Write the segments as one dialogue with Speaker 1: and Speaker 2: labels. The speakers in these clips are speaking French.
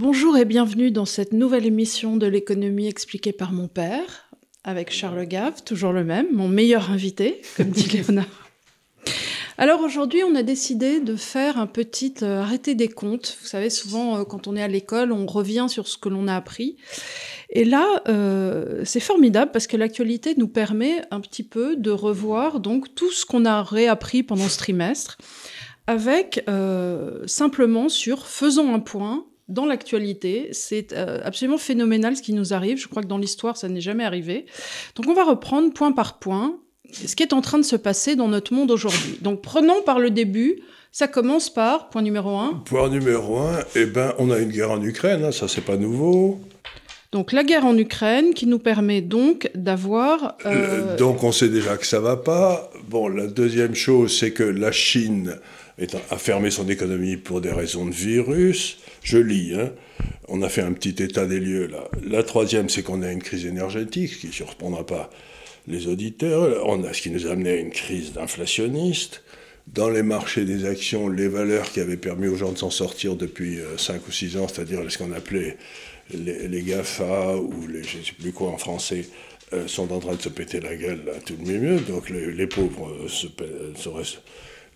Speaker 1: Bonjour et bienvenue dans cette nouvelle émission de l'économie expliquée par mon père, avec Charles Gave, toujours le même, mon meilleur invité, comme dit Léonard. Alors aujourd'hui, on a décidé de faire un petit euh, arrêté des comptes. Vous savez, souvent, euh, quand on est à l'école, on revient sur ce que l'on a appris. Et là, euh, c'est formidable parce que l'actualité nous permet un petit peu de revoir donc tout ce qu'on a réappris pendant ce trimestre, avec simplement sur faisons un point dans l'actualité. C'est absolument phénoménal ce qui nous arrive. Je crois que dans l'histoire, ça n'est jamais arrivé. Donc on va reprendre point par point ce qui est en train de se passer dans notre monde aujourd'hui. Donc prenons par le début. Ça commence par, point numéro un.
Speaker 2: Point numéro un, eh ben, on a une guerre en Ukraine, hein, ça c'est pas nouveau.
Speaker 1: Donc la guerre en Ukraine qui nous permet donc d'avoir...
Speaker 2: Euh, euh, donc on sait déjà que ça va pas. Bon, la deuxième chose, c'est que la Chine a fermé son économie pour des raisons de virus. Je lis, hein. on a fait un petit état des lieux là. La troisième, c'est qu'on a une crise énergétique qui ne surprendra pas les auditeurs. On a ce qui nous a amené à une crise d'inflationniste. Dans les marchés des actions, les valeurs qui avaient permis aux gens de s'en sortir depuis 5 euh, ou 6 ans, c'est-à-dire ce qu'on appelait les, GAFA ou les je ne sais plus quoi en français, euh, sont en train de se péter la gueule à tout le mieux. Donc les, pauvres euh, se, se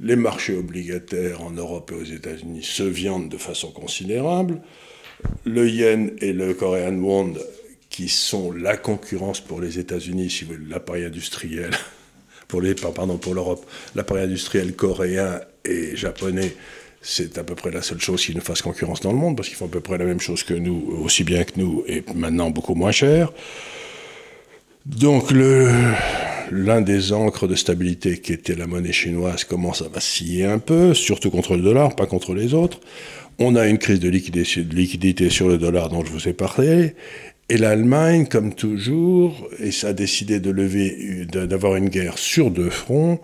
Speaker 2: les marchés obligataires en Europe et aux États-Unis se viandent de façon considérable. Le yen et le Korean won qui sont la concurrence pour les États-Unis, si vous voulez, l'appareil industriel, pardon, pour l'Europe, l'appareil industriel coréen et japonais, c'est à peu près la seule chose qui nous fasse concurrence dans le monde, parce qu'ils font à peu près la même chose que nous, aussi bien que nous, et maintenant beaucoup moins cher. Donc l'un des encres de stabilité qui était la monnaie chinoise commence à vaciller un peu, surtout contre le dollar, pas contre les autres. On a une crise de liquidité sur le dollar dont je vous ai parlé, et l'Allemagne, comme toujours, a décidé de lever, d'avoir une guerre sur deux fronts,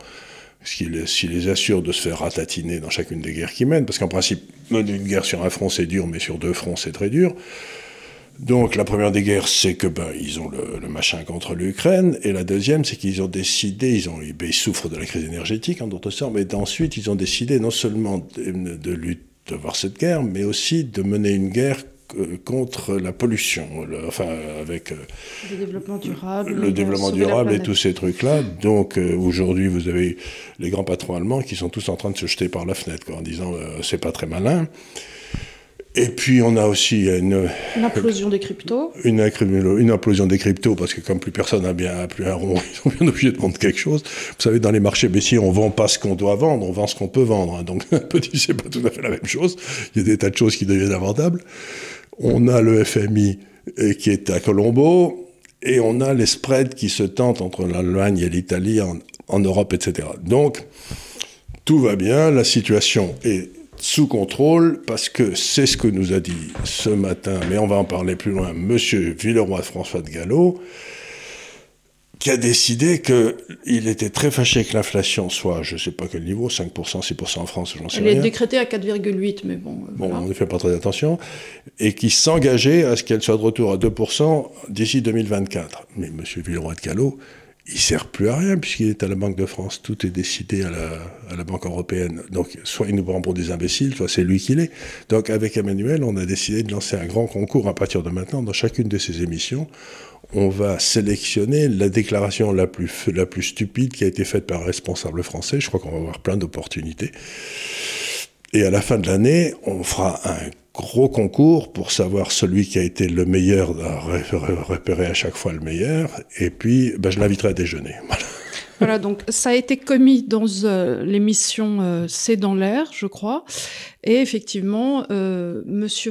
Speaker 2: ce qui les, assure de se faire ratatiner dans chacune des guerres qu'ils mènent, parce qu'en principe, mener une guerre sur un front c'est dur, mais sur deux fronts c'est très dur. Donc la première des guerres, c'est que ben, ils ont le, machin contre l'Ukraine, et la deuxième, c'est qu'ils ont décidé, ils, ont, ben, ils souffrent de la crise énergétique en d'autres sortes, mais ensuite ils ont décidé non seulement de, de, de voir cette guerre, mais aussi de mener une guerre euh, contre la pollution, enfin avec
Speaker 1: euh, le développement durable,
Speaker 2: le développement durable et tous ces trucs-là. Donc euh, aujourd'hui, vous avez les grands patrons allemands qui sont tous en train de se jeter par la fenêtre quoi, en disant c'est pas très malin. Et puis on a aussi une,
Speaker 1: une implosion des cryptos.
Speaker 2: Une, une, implosion des cryptos parce que comme plus personne n'a bien plus un rond, ils sont bien obligés de prendre quelque chose. Vous savez, dans les marchés baissiers, on vend pas ce qu'on doit vendre, on vend ce qu'on peut vendre. Hein. Donc un petit, c'est pas tout à fait la même chose. Il y a des tas de choses qui deviennent abordables. On a le FMI euh, qui est à Colombo, et on a les spreads qui se tentent entre l'Allemagne et l'Italie en, Europe, etc. Donc, tout va bien, la situation est sous contrôle, parce que c'est ce que nous a dit ce matin, mais on va en parler plus loin, M. Villeroy François de Gallo, qui a décidé qu'il était très fâché que l'inflation soit, je ne sais pas quel niveau, 5%, 6% en France, j'en sais
Speaker 1: rien. Elle est décrétée à 4,8, mais bon.
Speaker 2: Euh, bon, on ne fait pas très attention. Et qui s'engageait à ce qu'elle soit de retour à 2% d'ici 2024. Mais M. Villeroy de Callot, il ne sert plus à rien puisqu'il est à la Banque de France. Tout est décidé à la, Banque européenne. Donc, soit il nous prend pour des imbéciles, soit c'est lui qui l'est. Donc, avec Emmanuel, on a décidé de lancer un grand concours à partir de maintenant dans chacune de ces émissions on va sélectionner la déclaration la plus stupide qui a été faite par un responsable français. Je crois qu'on va avoir plein d'opportunités. Et à la fin de l'année, on fera un gros concours pour savoir celui qui a été le meilleur, repérer à chaque fois le meilleur. Et puis, ben, je l'inviterai à déjeuner.
Speaker 1: Donc ça a été commis dans euh, l'émission euh, C'est dans l'air, je crois. Et effectivement, euh, Monsieur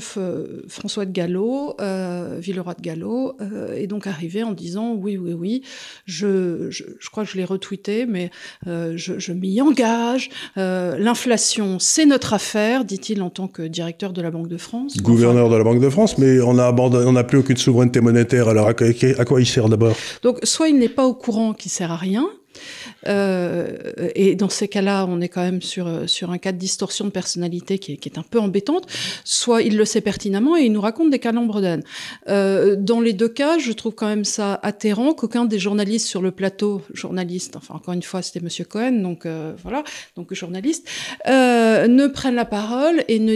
Speaker 1: François de Gallo, euh, Villeroy de Gallo, euh, est donc arrivé en disant oui, oui, oui, je, je, je crois que je l'ai retweeté, mais euh, je, je m'y engage. L'inflation, c'est notre affaire, dit-il en tant que directeur de la Banque de France.
Speaker 2: Gouverneur de la Banque de France, mais on a on n'a plus aucune souveraineté monétaire. Alors à quoi il sert d'abord?
Speaker 1: Donc soit il n'est pas au courant qu'il sert à rien, Euh, et dans ces cas-là, on est quand même sur, sur un cas de distorsion de personnalité qui est, qui est un peu embêtante. Soit il le sait pertinemment et il nous raconte des calembres d'âne. Euh, dans les deux cas, je trouve quand même ça atterrant qu'aucun des journalistes sur le plateau, journaliste, enfin encore une fois, c'était Monsieur Cohen, donc euh, voilà, donc journaliste, euh, ne prennent la parole et ne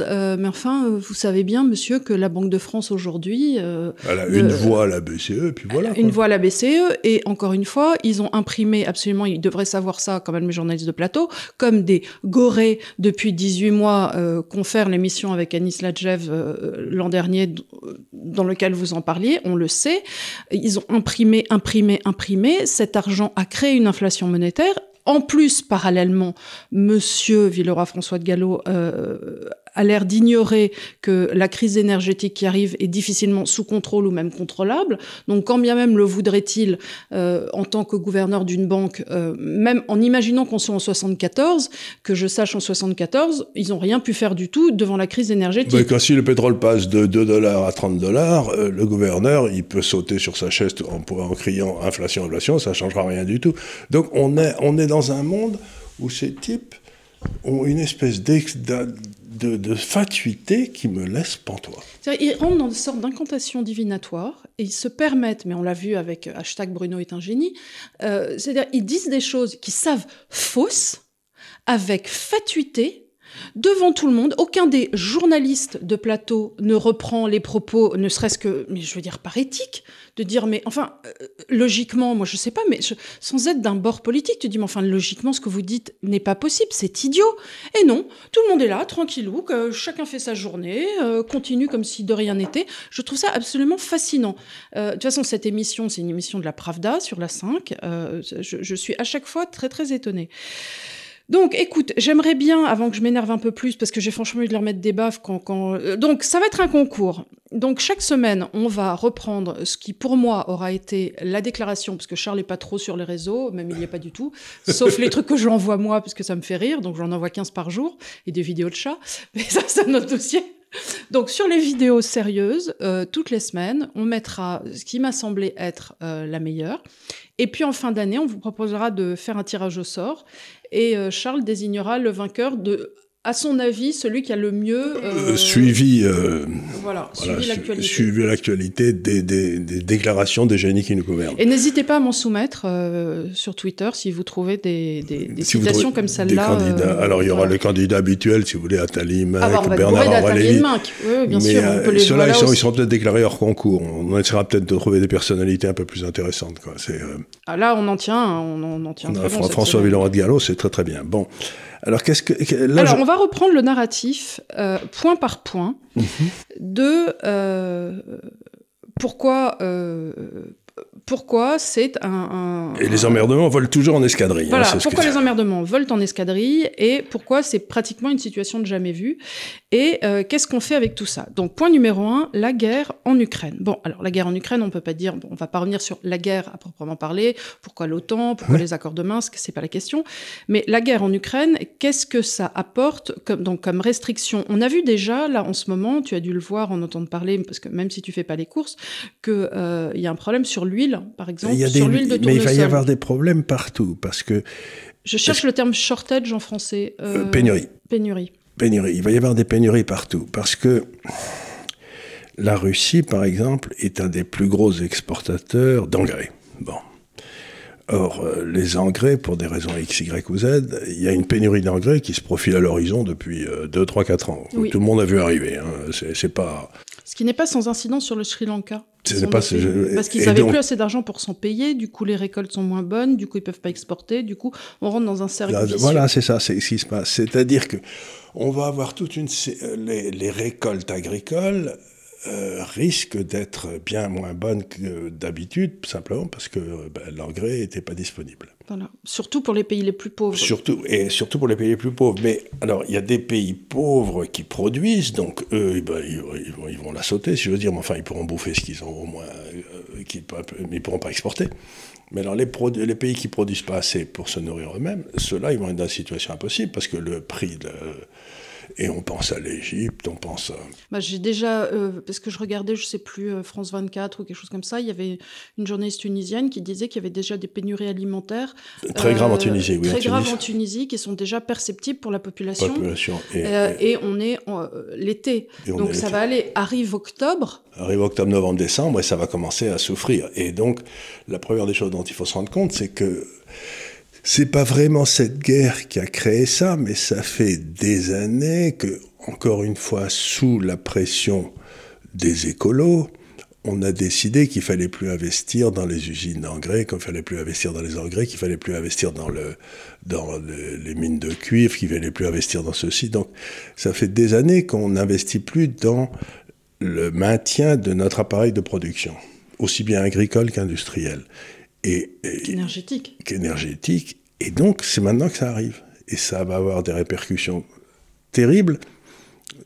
Speaker 1: euh, mais enfin, vous savez bien, Monsieur, que la Banque de France aujourd'hui,
Speaker 2: elle a une voix à la BCE, et puis voilà.
Speaker 1: Une voix à la BCE, et encore une fois, ils ont imprimé absolument, ils devraient savoir ça quand même les journalistes de plateau, comme des gorées depuis 18 mois confèrent l'émission avec Anis Ladjev l'an dernier, dans lequel vous en parliez, on le sait. Ils ont imprimé, imprimé, imprimé. Cet argent a créé une inflation monétaire en plus, parallèlement, Monsieur Villeroy-François de Gallo euh, a l'air d'ignorer que la crise énergétique qui arrive est difficilement sous contrôle ou même contrôlable. Donc, quand bien même le voudrait-il euh, en tant que gouverneur d'une banque, euh, même en imaginant qu'on soit en 74, que je sache en 74, ils n'ont rien pu faire du tout devant la crise énergétique.
Speaker 2: Mais quand si le pétrole passe de 2 dollars à 30 dollars, euh, le gouverneur, il peut sauter sur sa chaise en, criant inflation, inflation, ça ne changera rien du tout. Donc, on est, on est dans un monde où ces types ont une espèce de, fatuité qui me laisse pantois.
Speaker 1: Ils rentrent dans une sorte d'incantation divinatoire et ils se permettent, mais on l'a vu avec hashtag Bruno est un génie, euh, c'est-à-dire ils disent des choses qu'ils savent fausses, avec fatuité, devant tout le monde. Aucun des journalistes de plateau ne reprend les propos, ne serait-ce que, mais je veux dire, par éthique, de dire, mais enfin, euh, logiquement, moi je sais pas, mais sans être d'un bord politique, tu dis, mais enfin, logiquement, ce que vous dites n'est pas possible, c'est idiot. Et non, tout le monde est là, tranquillou, que chacun fait sa journée, euh, continue comme si de rien n'était. Je trouve ça absolument fascinant. Euh, de toute façon, cette émission, c'est une émission de la Pravda sur la 5. Je, je, suis à chaque fois très, très étonnée. Donc, écoute, j'aimerais bien, avant que je m'énerve un peu plus, parce que j'ai franchement envie de leur mettre des baffes quand, quand... Euh, donc, ça va être un concours. Donc, chaque semaine, on va reprendre ce qui, pour moi, aura été la déclaration, parce que Charles n'est pas trop sur les réseaux, même il n'y est pas du tout, sauf les trucs que j'envoie moi, parce que ça me fait rire, donc j'en envoie 15 par jour, et des vidéos de chats, mais ça, c'est un autre dossier. Donc sur les vidéos sérieuses, euh, toutes les semaines, on mettra ce qui m'a semblé être euh, la meilleure. Et puis en fin d'année, on vous proposera de faire un tirage au sort et euh, Charles désignera le vainqueur de à son avis, celui qui a le mieux
Speaker 2: euh, suivi,
Speaker 1: euh, voilà,
Speaker 2: suivi l'actualité des, des, des, déclarations des génies qui nous gouvernent.
Speaker 1: Et n'hésitez pas à m'en soumettre sur Twitter si vous trouvez des, des citations comme celle-là.
Speaker 2: Alors il y aura les candidats habituels, si vous voulez, Attali, Mac,
Speaker 1: ah, bah,
Speaker 2: Bernard
Speaker 1: Aurélie. Oui, bien
Speaker 2: Mais
Speaker 1: sûr, on peut les
Speaker 2: ceux-là, ils sont, peut-être déclarés hors concours. On essaiera peut-être de trouver des personnalités un peu plus intéressantes. Quoi.
Speaker 1: Ah, là, on en tient, on en, on en tient. Très bon,
Speaker 2: François Villeroy de Gallo, c'est très très bien. Bon. Alors, qu'est-ce que.
Speaker 1: Alors, on va reprendre le narratif euh, point par point mhm. de euh, pourquoi. Euh, pourquoi c'est un,
Speaker 2: Et les emmerdements volent toujours en escadrille. Hein,
Speaker 1: voilà, pourquoi les emmerdements volent en escadrille et pourquoi c'est pratiquement une situation de jamais vue et euh, qu'est-ce qu'on fait avec tout ça? Donc point numéro un, la guerre en Ukraine. Bon, alors la guerre en Ukraine, on peut pas dire, bon, on va pas revenir sur la guerre à proprement parler, pourquoi l'OTAN, pourquoi les accords de Minsk, c'est pas la question, mais la guerre en Ukraine, qu'est-ce que ça apporte comme, donc, comme restriction? On a vu déjà, là en ce moment, tu as dû le voir, en entendre parler, parce que même si tu fais pas les courses, qu'il euh, y a un problème sur l'huile, par exemple, sur l'huile de tournesol.
Speaker 2: Mais il va y avoir des problèmes partout, parce que...
Speaker 1: Je cherche le terme shortage en français.
Speaker 2: Euh, pénurie.
Speaker 1: Pénurie.
Speaker 2: Il va y avoir des pénuries partout, parce que la Russie, par exemple, est un des plus gros exportateurs d'engrais. Bon. Or, euh, les engrais, pour des raisons X, Y ou Z, il y a une pénurie d'engrais qui se profile à l'horizon depuis 2, 3, 4 ans. Tout le monde a vu arriver. Hein. C'est pas...
Speaker 1: Ce qui n'est pas sans incidence sur le Sri Lanka.
Speaker 2: Pas, parce
Speaker 1: qu'ils n'avaient plus assez d'argent pour s'en payer, du coup les récoltes sont moins bonnes, du coup ils peuvent pas exporter, du coup on rentre dans un cercle.
Speaker 2: voilà, c'est ça, c'est ce qui se passe. C'est-à-dire que on va avoir toute une les, les récoltes agricoles euh, risquent d'être bien moins bonnes que d'habitude, simplement parce que ben, l'engrais n'était pas disponible.
Speaker 1: Voilà. Surtout pour les pays les plus pauvres.
Speaker 2: Surtout, et surtout pour les pays les plus pauvres. Mais alors, il y a des pays pauvres qui produisent, donc eux, eh ben, ils, vont, ils, vont, la sauter, si je veux dire, mais enfin, ils pourront bouffer ce qu'ils ont au moins, euh, mais ils ne pourront pas exporter. Mais alors, les, les pays qui produisent pas assez pour se nourrir eux-mêmes, ceux-là, ils vont être dans une situation impossible, parce que le prix de Et on pense à l'Égypte, on pense à...
Speaker 1: Bah, j'ai déjà, euh, parce que je regardais, je sais plus, euh, France 24 ou quelque chose comme ça, il y avait une journaliste tunisienne qui disait qu'il y avait déjà des pénuries alimentaires.
Speaker 2: Très graves en Tunisie, oui.
Speaker 1: Très graves en Tunisie, qui sont déjà perceptibles pour la population.
Speaker 2: population.
Speaker 1: Et, et on est l'été. Donc ça va aller, arrive octobre.
Speaker 2: Arrive octobre, novembre, décembre, et ça va commencer à souffrir. Et donc, la première des choses dont il faut se rendre compte, c'est que c'est pas vraiment cette guerre qui a créé ça, mais ça fait des années que, encore une fois, sous la pression des écolos, on a décidé qu'il fallait plus investir dans les usines d'engrais, qu'il fallait plus investir dans les engrais, qu'il fallait plus investir dans, le, dans les mines de cuivre, qu'il fallait plus investir dans ceci. Donc, ça fait des années qu'on n'investit plus dans le maintien de notre appareil de production, aussi bien agricole qu'industriel.
Speaker 1: Et, énergétique.
Speaker 2: Qu'énergétique. Et donc, c'est maintenant que ça arrive. Et ça va avoir des répercussions terribles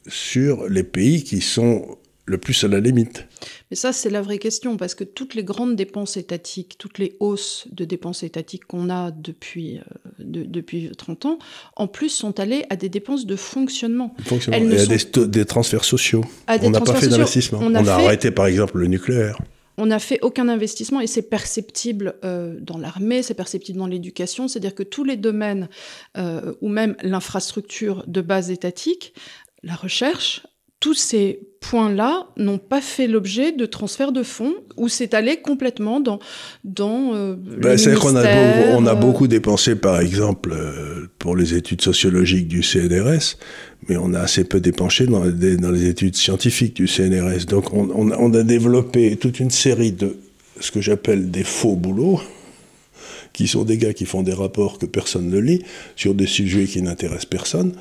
Speaker 2: sur les pays qui sont le plus à la limite.
Speaker 1: Mais ça, c'est la vraie question, parce que toutes les grandes dépenses étatiques, toutes les hausses de dépenses étatiques qu'on a depuis, euh, depuis 30 ans, en plus sont allées à des dépenses de fonctionnement.
Speaker 2: fonctionnement. Et à des, des, transferts sociaux. on n'a pas fait d'investissement. On, a, arrêté, par exemple, le nucléaire.
Speaker 1: On n'a fait aucun investissement et c'est perceptible euh, dans l'armée, c'est perceptible dans l'éducation, c'est-à-dire que tous les domaines, euh, ou même l'infrastructure de base étatique, la recherche, tous ces points-là n'ont pas fait l'objet de transfert de fonds ou c'est allé complètement dans dans euh,
Speaker 2: ben, C'est qu'on a, beaucoup, on a beaucoup dépensé par exemple euh, pour les études sociologiques du CNRS, mais on a assez peu dépensé dans, les études scientifiques du CNRS. Donc on, a développé toute une série de ce que j'appelle des faux boulots qui sont des gars qui font des rapports que personne ne lit sur des sujets qui n'intéressent personne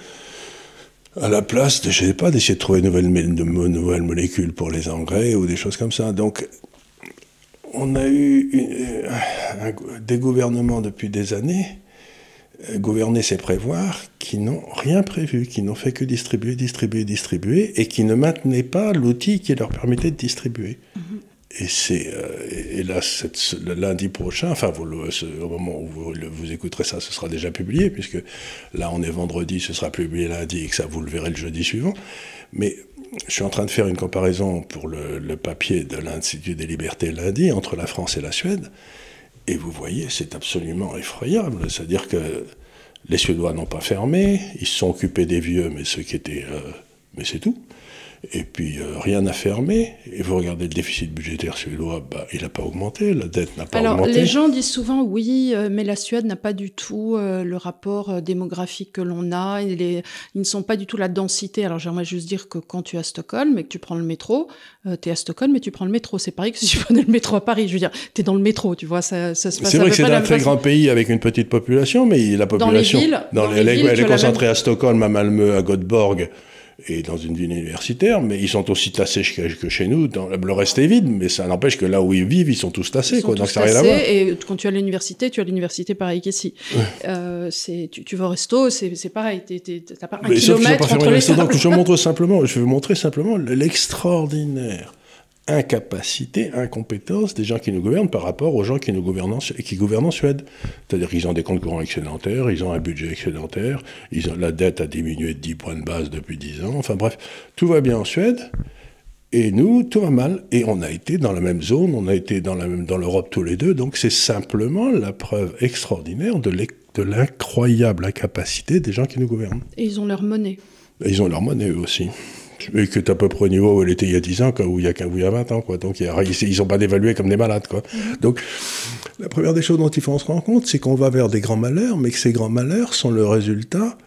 Speaker 2: à la place, de, je sais pas, d'essayer de trouver de nouvelles, molécules pour les engrais ou des choses comme ça. Donc, on a eu des gouvernements depuis des années, gouverner c'est prévoir, qui n'ont rien prévu, qui n'ont fait que distribuer, distribuer, distribuer, et qui ne maintenaient pas l'outil qui leur permettait de distribuer. Mm-hmm. Et c'est euh, là le lundi prochain, enfin vous, au moment où vous, vous, écouterez ça, ce sera déjà publié puisque là on est vendredi, ce sera publié lundi et que ça vous le verrez le jeudi suivant. Mais je suis en train de faire une comparaison pour le, le papier de l'Institut des libertés lundi entre la France et la Suède, et vous voyez c'est absolument effroyable. C'est-à-dire que les Suédois n'ont pas fermé, ils se sont occupés des vieux, mais ceux qui étaient, euh, mais c'est tout. Et puis euh, rien n'a fermé. Et vous regardez le déficit budgétaire suédois, bah, il n'a pas augmenté, la dette n'a pas
Speaker 1: augmenté.
Speaker 2: Alors
Speaker 1: les gens disent souvent oui, euh, mais la Suède n'a pas du tout euh, le rapport démographique que l'on a. ils ne sont pas du tout la densité. Alors j'aimerais juste dire que quand tu es à Stockholm et que tu prends le métro, tu es à Stockholm mais tu prends le métro. C'est pareil que si tu prenais le métro à Paris. Je veux dire, tu es dans le métro, tu vois, ça, ça se passe
Speaker 2: C'est vrai que c'est un très grand pays avec une petite population, mais la population.
Speaker 1: Dans les villes.
Speaker 2: Dans, les, villes, elle est concentrée à Stockholm, à Malmö, à Göteborg et dans une ville universitaire, mais ils sont aussi tassés que chez nous. Dans, le reste est vide, mais ça n'empêche que là où ils vivent, ils sont tous tassés. quoi, donc ça rien à voir.
Speaker 1: Et quand tu as l'université, tu as l'université pareil qu'ici. Euh, tu, tu vas au resto, c'est pareil. Tu n'as pas un mais kilomètre pas entre les
Speaker 2: donc, Je montre simplement, je vais vous montrer simplement l'extraordinaire incapacité, incompétence des gens qui nous gouvernent par rapport aux gens qui nous gouvernent en, qui gouvernent en Suède. C'est-à-dire qu'ils ont des comptes courants excédentaires, ils ont un budget excédentaire, ils ont, la dette a diminué de 10 points de base depuis 10 ans, enfin bref, tout va bien en Suède, et nous, tout va mal. Et on a été dans la même zone, on a été dans l'Europe tous les deux, donc c'est simplement la preuve extraordinaire de l'incroyable incapacité des gens qui nous gouvernent.
Speaker 1: Et ils ont leur monnaie.
Speaker 2: ils ont leur monnaie eux aussi et que tu à peu près au niveau où elle était il y a 10 ans, ou il y a, il y a 20 ans. Quoi. Donc ils ne sont pas dévalués comme des malades. Quoi. Mm-hmm. Donc la première des choses dont il faut se rendre compte, c'est qu'on va vers des grands malheurs, mais que ces grands malheurs sont le résultat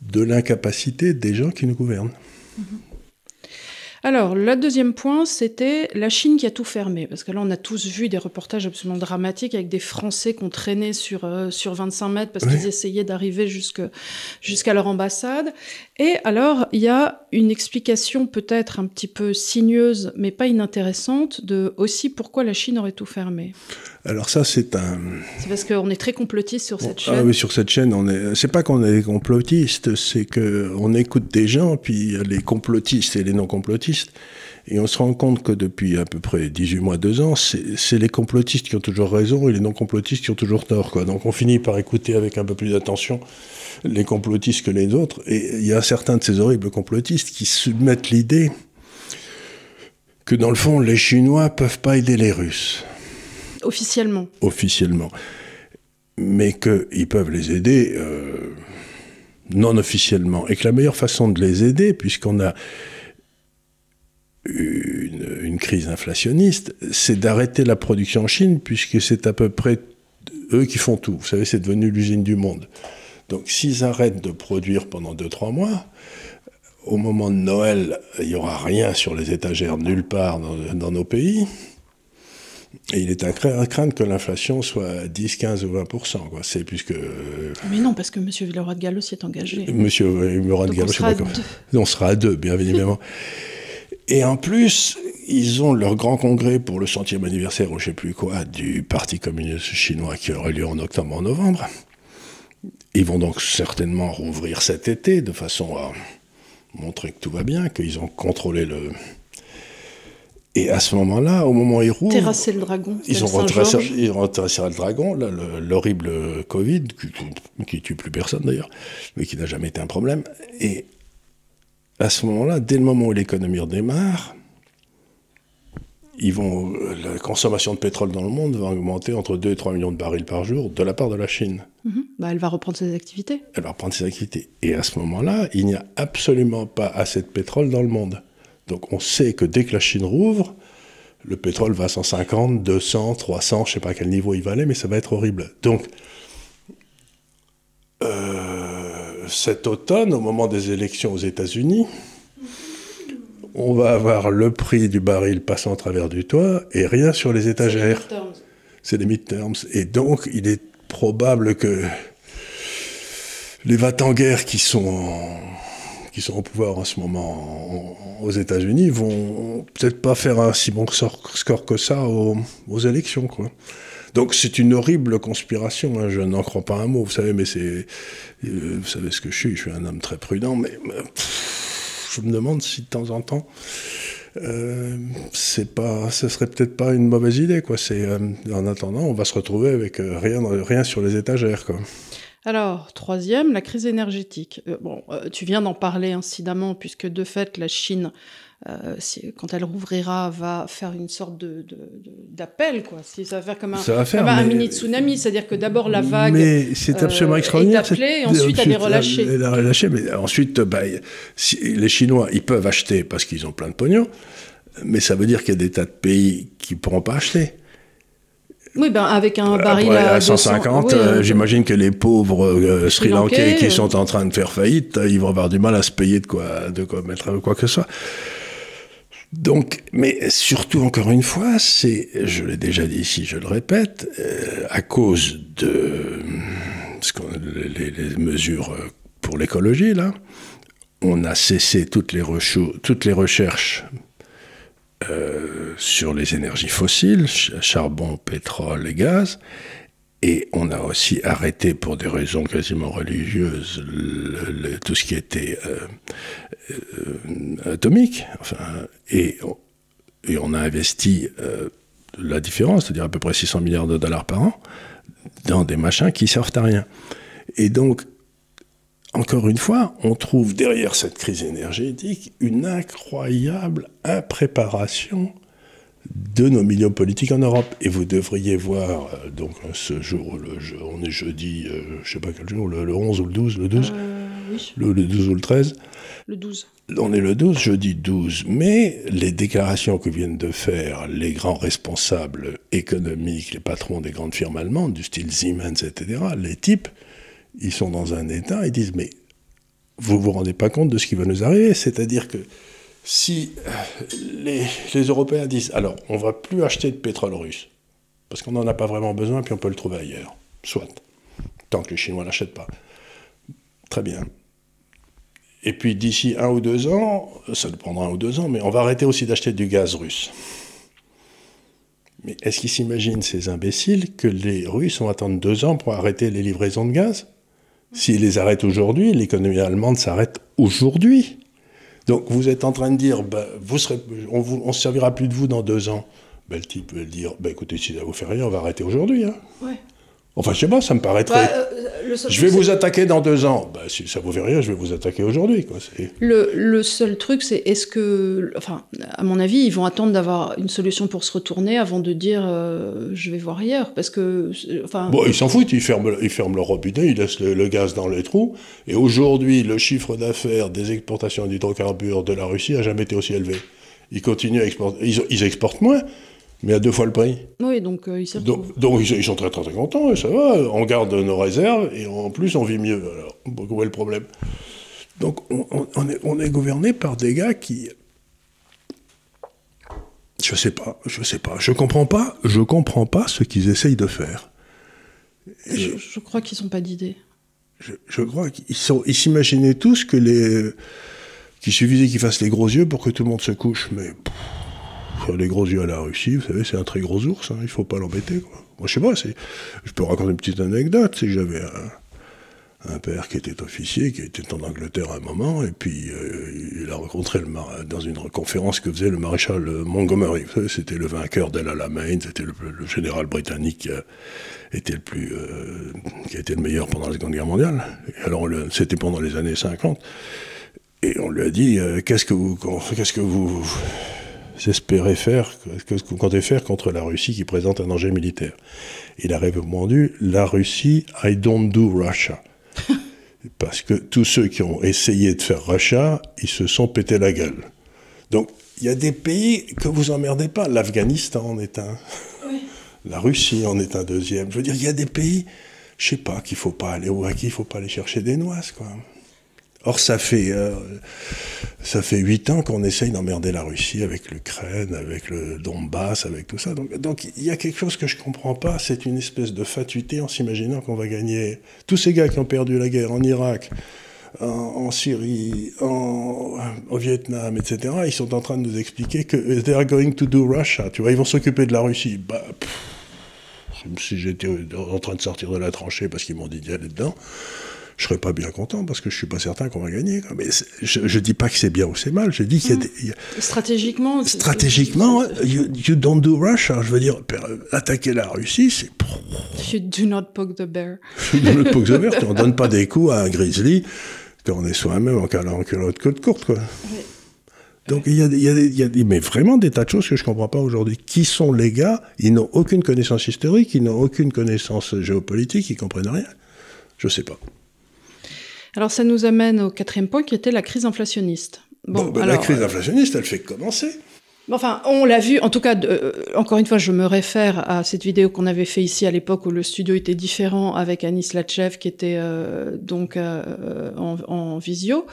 Speaker 2: de l'incapacité des gens qui nous gouvernent. Mm-hmm.
Speaker 1: Alors, le deuxième point, c'était la Chine qui a tout fermé. Parce que là, on a tous vu des reportages absolument dramatiques avec des Français qui ont traîné sur, euh, sur 25 mètres parce qu'ils essayaient d'arriver jusqu'à leur ambassade. Et alors, il y a une explication peut-être un petit peu signeuse, mais pas inintéressante, de aussi pourquoi la Chine aurait tout fermé.
Speaker 2: Alors ça, c'est un...
Speaker 1: C'est parce qu'on est très complotiste sur cette chaîne.
Speaker 2: Ah oui, sur cette chaîne, on est... C'est pas qu'on est complotiste, c'est qu'on écoute des gens, puis les complotistes et les non-complotistes, Et on se rend compte que depuis à peu près 18 mois, 2 ans, c'est les complotistes qui ont toujours raison et les non-complotistes qui ont toujours tort. Quoi. Donc on finit par écouter avec un peu plus d'attention les complotistes que les autres. Et il y a certains de ces horribles complotistes qui soumettent l'idée que dans le fond, les Chinois peuvent pas aider les Russes.
Speaker 1: Officiellement.
Speaker 2: Officiellement. Mais qu'ils peuvent les aider euh, non officiellement. Et que la meilleure façon de les aider, puisqu'on a une, une, crise inflationniste, c'est d'arrêter la production en Chine, puisque c'est à peu près eux qui font tout. Vous savez, c'est devenu l'usine du monde. Donc s'ils arrêtent de produire pendant 2-3 mois, au moment de Noël, il n'y aura rien sur les étagères nulle part dans, nos pays. Et il est à craindre que l'inflation soit 10, 15 ou 20 C'est puisque.
Speaker 1: Mais non, parce que M. Villeroy de Gallo s'y est engagé.
Speaker 2: M. Villeroy de Gallo, on sera, à deux. on sera à deux, bien évidemment. Et en plus, ils ont leur grand congrès pour le centième anniversaire, ou je ne sais plus quoi, du Parti communiste chinois qui aura lieu en octobre, en novembre. Ils vont donc certainement rouvrir cet été de façon à montrer que tout va bien, qu'ils ont contrôlé le. Et à ce moment-là, au moment où ils roulent.
Speaker 1: Terrasser le dragon.
Speaker 2: Ils ont, retracé, ils ont le dragon, l'horrible Covid, qui, tue plus personne d'ailleurs, mais qui n'a jamais été un problème. Et à ce moment-là, dès le moment où l'économie redémarre, ils vont, la consommation de pétrole dans le monde va augmenter entre 2 et 3 millions de barils par jour de la part de la Chine.
Speaker 1: Mhm. bah, elle va reprendre ses activités.
Speaker 2: Elle va reprendre ses activités. Et à ce moment-là, il n'y a absolument pas assez de pétrole dans le monde. Donc on sait que dès que la Chine rouvre, le pétrole va à 150, 200, 300, je ne sais pas à quel niveau il va aller, mais ça va être horrible. Donc, euh, cet automne, au moment des élections aux États-Unis, on va avoir le prix du baril passant à travers du toit et rien sur les étagères. C'est les midterms. Et donc, il est probable que les va en guerre qui sont, qui sont au pouvoir en ce moment aux États-Unis vont peut-être pas faire un si bon score que ça aux, élections. Quoi. Donc c'est une horrible conspiration. Hein. Je n'en crois pas un mot, vous savez, mais c'est, euh, vous savez ce que je suis. Je suis un homme très prudent, mais je me demande si de temps en temps, euh, c'est pas, ce serait peut-être pas une mauvaise idée, quoi. C'est, euh, en attendant, on va se retrouver avec euh, rien, rien sur les étagères, quoi.
Speaker 1: Alors, troisième, la crise énergétique. bon, tu viens d'en parler incidemment, puisque de fait, la Chine euh, quand elle rouvrira, va faire une sorte de, d'appel, quoi. Si ça va faire comme un,
Speaker 2: ça va faire,
Speaker 1: un mini tsunami, c'est-à-dire que d'abord la vague
Speaker 2: mais c'est absolument euh, extraordinaire, est
Speaker 1: appelée, et ensuite elle est relâchée.
Speaker 2: Elle est relâchée, mais ensuite, bah, si, les Chinois, ils peuvent acheter parce qu'ils ont plein de pognon, mais ça veut dire qu'il y a des tas de pays qui ne pourront pas acheter.
Speaker 1: Oui, ben avec un baril à,
Speaker 2: 150, euh, j'imagine que les pauvres Sri Lankais qui sont en train de faire faillite, ils vont avoir du mal à se payer de quoi, de quoi mettre quoi que ce soit. Donc, mais surtout encore une fois, c'est, je l'ai déjà dit ici, je le répète, euh, à cause de ce les, les, mesures pour l'écologie là, on a cessé toutes les, toutes les recherches euh, sur les énergies fossiles, charbon, pétrole et gaz, et on a aussi arrêté, pour des raisons quasiment religieuses, tout ce qui était euh, euh, atomique. Enfin, et, et, on a investi euh, la différence, c'est-à-dire à peu près 600 milliards de dollars par an, dans des machins qui servent à rien. Et donc, encore une fois, on trouve derrière cette crise énergétique une incroyable impréparation de nos milieux politiques en Europe. Et vous devriez voir, euh, donc ce jour, le, on est jeudi, euh, je ne sais pas quel jour, le, 11 ou le 12, le 12
Speaker 1: euh, oui.
Speaker 2: le, 12 ou le 13
Speaker 1: Le 12.
Speaker 2: On est le 12, jeudi 12. Mais les déclarations que viennent de faire les grands responsables économiques, les patrons des grandes firmes allemandes, du style Siemens, etc., les types, ils sont dans un état, ils disent, mais vous vous rendez pas compte de ce qui va nous arriver C'est-à-dire que si euh, les, Européens disent alors on va plus acheter de pétrole russe, parce qu'on n'en a pas vraiment besoin, puis on peut le trouver ailleurs, soit, tant que les Chinois ne l'achètent pas. Très bien. Et puis d'ici un ou deux ans, ça nous prendra un ou deux ans, mais on va arrêter aussi d'acheter du gaz russe. Mais est-ce qu'ils s'imaginent, ces imbéciles, que les Russes vont attendre deux ans pour arrêter les livraisons de gaz? S'ils les arrêtent aujourd'hui, l'économie allemande s'arrête aujourd'hui. Donc vous êtes en train de dire, bah, vous on ne se servira plus de vous dans deux ans. Ben, le type va dire, bah, écoutez, si ça vous fait rien, on va arrêter aujourd'hui. Hein. Enfin, je sais pas, ça me paraîtrait.
Speaker 1: Bah, euh,
Speaker 2: je vais vous attaquer dans deux ans. Bah, si ça vous fait rien, je vais vous attaquer aujourd'hui.
Speaker 1: Le, le seul truc, c'est est-ce que, enfin, à mon avis, ils vont attendre d'avoir une solution pour se retourner avant de dire euh, je vais voir ailleurs, parce que, euh, enfin,
Speaker 2: Bon, ils s'en foutent, ils ferment, ils ferment le robinet, ils laissent le, le gaz dans les trous. Et aujourd'hui, le chiffre d'affaires des exportations d'hydrocarbures de la Russie a jamais été aussi élevé. Ils continuent à exporter. Ils, ils exportent moins, mais à deux fois le prix.
Speaker 1: oui, donc euh, ils s'y
Speaker 2: Donc, ils, ils sont très, très très contents, et ça va, on garde nos réserves, et en plus on vit mieux. Alors, où est le problème? Donc on, est, on est gouverné par des gars qui... Je sais pas, je sais pas, je comprends pas, je comprends pas ce qu'ils essayent de faire.
Speaker 1: Je, je crois qu'ils n'ont pas d'idée.
Speaker 2: Je, je crois qu'ils sont, ils s'imaginaient tous que les, qu'il suffisait qu'ils fassent les gros yeux pour que tout le monde se couche, mais pff, faire les gros yeux à la Russie, vous savez, c'est un très gros ours, hein, il faut pas l'embêter. Moi, je sais pas, je peux raconter une petite anecdote, c'est que j'avais un, père qui était officier, qui était en Angleterre à un moment, et puis euh, il a rencontré le dans une conférence que faisait le maréchal euh, Montgomery. C'était le vainqueur d'El Alamein, c'était le, général britannique qui a été le plus, euh, qui a été le meilleur pendant la Seconde Guerre mondiale. Alors, c'était pendant les années 50. Et on lui a dit, euh, qu'est-ce que vous, qu'est-ce que vous espérez faire, que comptez faire contre la Russie qui présente un danger militaire Il a répondu, la Russie, I don't do Russia. Parce que tous ceux qui ont essayé de faire Russia, ils se sont pété la gueule. Donc, il y a des pays que vous emmerdez pas. L'Afghanistan en est un. La Russie en est un deuxième. Je veux dire, il y a des pays, je sais pas, qu'il faut pas aller au qui il faut pas aller chercher des noises, quoi. Or, ça fait, euh, ça fait huit ans qu'on essaye d'emmerder la Russie avec l'Ukraine, avec le Donbass, avec tout ça. Donc, il y a quelque chose que je comprends pas. C'est une espèce de fatuité en s'imaginant qu'on va gagner. Tous ces gars qui ont perdu la guerre en Irak, en, Syrie, en, au Vietnam, etc., ils sont en train de nous expliquer que they are going to do Russia. Tu vois, ils vont s'occuper de la Russie. Bah, comme si j'étais en train de sortir de la tranchée parce qu'ils m'ont dit d'y aller dedans je serais pas bien content parce que je suis pas certain qu'on va gagner. Mais je, je dis pas que c'est bien ou c'est mal. Je dis qu'il y a des, y a-
Speaker 1: Stratégiquement,
Speaker 2: stratégiquement, you, you don't do Russia. Je veux dire, attaquer la Russie, c'est
Speaker 1: You do not poke the bear.
Speaker 2: dans le pot vert. On donne pas des coups à un grizzly quand on est soi-même en culotte côte courte, quoi. Donc il y, a, des- il y a des- il y a des- mais vraiment des tas de choses que je comprends pas aujourd'hui. Qui sont les gars? Ils n'ont aucune connaissance historique, ils n'ont aucune connaissance géopolitique, ils comprennent rien. Je sais pas.
Speaker 1: Alors ça nous amène au quatrième point qui était la crise inflationniste.
Speaker 2: Bon, ben, la crise
Speaker 1: euh,
Speaker 2: inflationniste, elle fait que commencer.
Speaker 1: Enfin, on l'a vu, en tout cas, euh, encore une fois, je me réfère à cette vidéo qu'on avait fait ici à l'époque où le studio était différent avec Anis Latchev qui était euh, donc euh, en, en visio.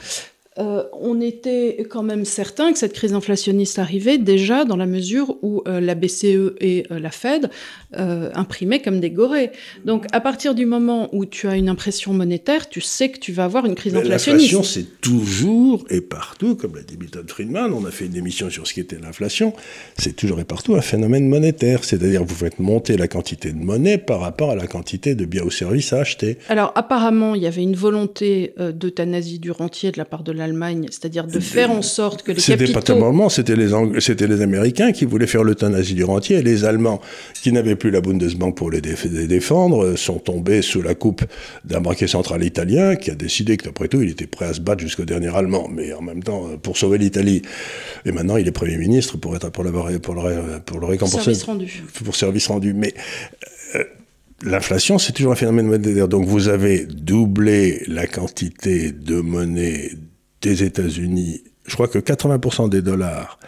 Speaker 1: Euh, on était quand même certain que cette crise inflationniste arrivait déjà dans la mesure où euh, la BCE et euh, la Fed imprimaient comme des gorées. Donc, à partir du moment où tu as une impression monétaire, tu sais que tu vas avoir une crise
Speaker 2: Mais
Speaker 1: inflationniste.
Speaker 2: L'inflation, c'est toujours et partout, comme l'a dit Milton Friedman, on a fait une émission sur ce qui était l'inflation, c'est toujours et partout un phénomène monétaire. C'est-à-dire que vous faites monter la quantité de monnaie par rapport à la quantité de biens ou services à acheter.
Speaker 1: Alors apparemment, il y avait une volonté d'euthanasie du rentier de la part de c'est-à-dire de faire en sorte que les
Speaker 2: C'était pas
Speaker 1: capitaux...
Speaker 2: tellement, c'était les, Ang- c'était les Américains qui voulaient faire l'euthanasie du rentier, et les Allemands, qui n'avaient plus la Bundesbank pour les, déf- les défendre, euh, sont tombés sous la coupe d'un banquier central italien qui a décidé que, d'après tout, il était prêt à se battre jusqu'au dernier Allemand, mais en même temps, euh, pour sauver l'Italie. Et maintenant, il est Premier ministre pour, être, pour, l'avoir- pour, le, ré- pour le récompenser.
Speaker 1: Service rendu.
Speaker 2: Pour service rendu. Mais euh, l'inflation, c'est toujours un phénomène monétaire. Donc vous avez doublé la quantité de monnaie des États-Unis. Je crois que 80% des dollars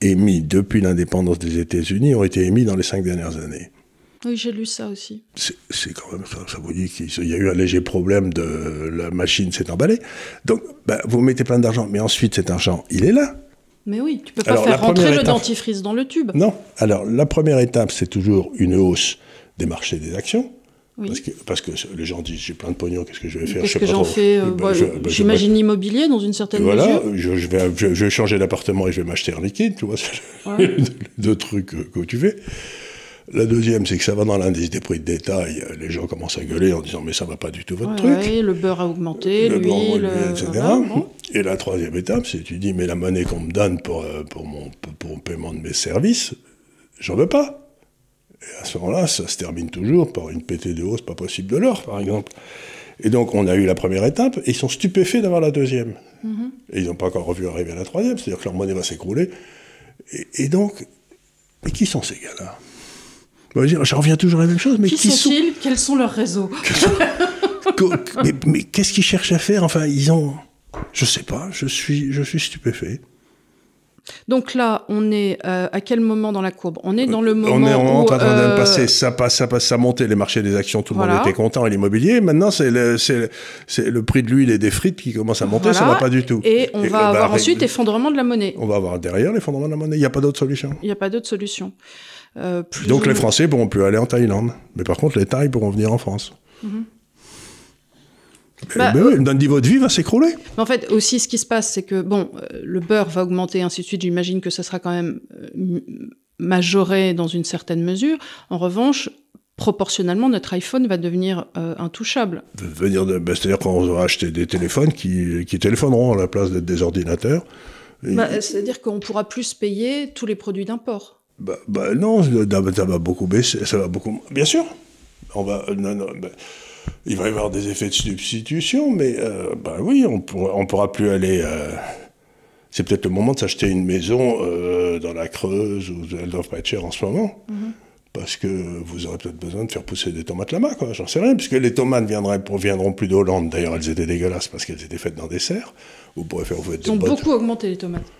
Speaker 2: émis depuis l'indépendance des États-Unis ont été émis dans les cinq dernières années.
Speaker 1: Oui, j'ai lu ça aussi.
Speaker 2: C'est quand même ça, ça vous dit qu'il y a eu un léger problème de la machine s'est emballée. Donc, bah, vous mettez plein d'argent, mais ensuite cet argent, il est là.
Speaker 1: Mais oui, tu peux pas
Speaker 2: Alors,
Speaker 1: faire rentrer le dentifrice dans le tube.
Speaker 2: Non. Alors, la première étape, c'est toujours une hausse des marchés des actions.
Speaker 1: Oui.
Speaker 2: Parce, que, parce que les gens disent j'ai plein de pognon, qu'est-ce que je vais faire?
Speaker 1: Qu'est-ce que j'en fais euh, bah, J'imagine l'immobilier dans une certaine
Speaker 2: Voilà,
Speaker 1: mesure.
Speaker 2: je, je vais, je, je vais changer d'appartement et je vais m'acheter un liquide, tu vois, c'est
Speaker 1: Ouais.
Speaker 2: deux trucs que, que tu fais. La deuxième, c'est que ça va dans l'indice des prix de détail. Les gens commencent à gueuler en disant mais ça va pas du tout votre
Speaker 1: Ouais,
Speaker 2: truc.
Speaker 1: ouais, le beurre a augmenté, l'huile, euh,
Speaker 2: etc.
Speaker 1: voilà, bon.
Speaker 2: Et la troisième étape, c'est tu dis mais la monnaie qu'on me donne pour, euh, pour, mon, pour le paiement de mes services, j'en veux pas. Et à ce moment-là, ça se termine toujours par une pétée de hausse pas possible de l'or, par exemple. Et donc, on a eu la première étape, et ils sont stupéfaits d'avoir la deuxième.
Speaker 1: Mhm.
Speaker 2: Et ils n'ont pas encore revu arriver à la troisième, c'est-à-dire que leur monnaie va s'écrouler. Et, et donc, mais qui sont ces gars-là? Je reviens toujours à la même chose, mais
Speaker 1: Qui,
Speaker 2: qui, sont
Speaker 1: sont-ils? Quels sont leurs réseaux?
Speaker 2: Mais, mais qu'est-ce qu'ils cherchent à faire? Enfin, ils ont. Je sais pas, je suis, je suis stupéfait.
Speaker 1: Donc là, on est euh, à quel moment dans la courbe? On est dans le moment
Speaker 2: On est en
Speaker 1: où,
Speaker 2: train de
Speaker 1: euh,
Speaker 2: passer, ça passe, ça passe, ça montait les marchés des actions, tout le
Speaker 1: Voilà.
Speaker 2: monde était content, et l'immobilier. Maintenant, c'est le, prix de l'huile et des frites qui commence à monter, ça
Speaker 1: voilà,
Speaker 2: va pas du tout.
Speaker 1: Et on
Speaker 2: Et,
Speaker 1: va
Speaker 2: euh, bah,
Speaker 1: avoir ensuite effondrement de la monnaie.
Speaker 2: On va avoir derrière l'effondrement de la monnaie. Il n'y a pas d'autre solution.
Speaker 1: Il n'y a pas d'autre solution. Euh, plus
Speaker 2: Donc les Français pourront plus aller en Thaïlande. Mais par contre, les Thaïs pourront venir en France. Eh
Speaker 1: Bah,
Speaker 2: ben oui, notre niveau de vie va s'écrouler.
Speaker 1: En fait, aussi, ce qui se passe, c'est que bon, euh, le beurre va augmenter, ainsi de suite. J'imagine que ça sera quand même euh, majoré dans une certaine mesure. En revanche, proportionnellement, notre iPhone va devenir euh, intouchable.
Speaker 2: de venir de, ben, c'est-à-dire qu'on va acheter des téléphones qui, qui téléphoneront à la place d'être des ordinateurs. Et-
Speaker 1: Bah, C'est-à-dire qu'on pourra plus payer tous les produits d'import.
Speaker 2: bah, bah, non, ça va- beaucoup baisser, ça va beaucoup. Bien sûr, on va. euh, non, non, ben, il va y avoir des effets de substitution, mais euh, bah oui, on on pourra plus aller. euh, c'est peut-être le moment de s'acheter une maison euh, dans la Creuse ou elles doivent pas être chères en ce moment. Parce que vous aurez peut-être besoin de faire pousser des tomates là-bas, quoi. J'en sais rien, puisque les tomates viendraient, viendront plus d'Hollande. D'ailleurs, elles étaient dégueulasses parce qu'elles étaient faites dans des serres. Vous pourrez faire vous
Speaker 1: Ils ont beaucoup augmenté les tomates.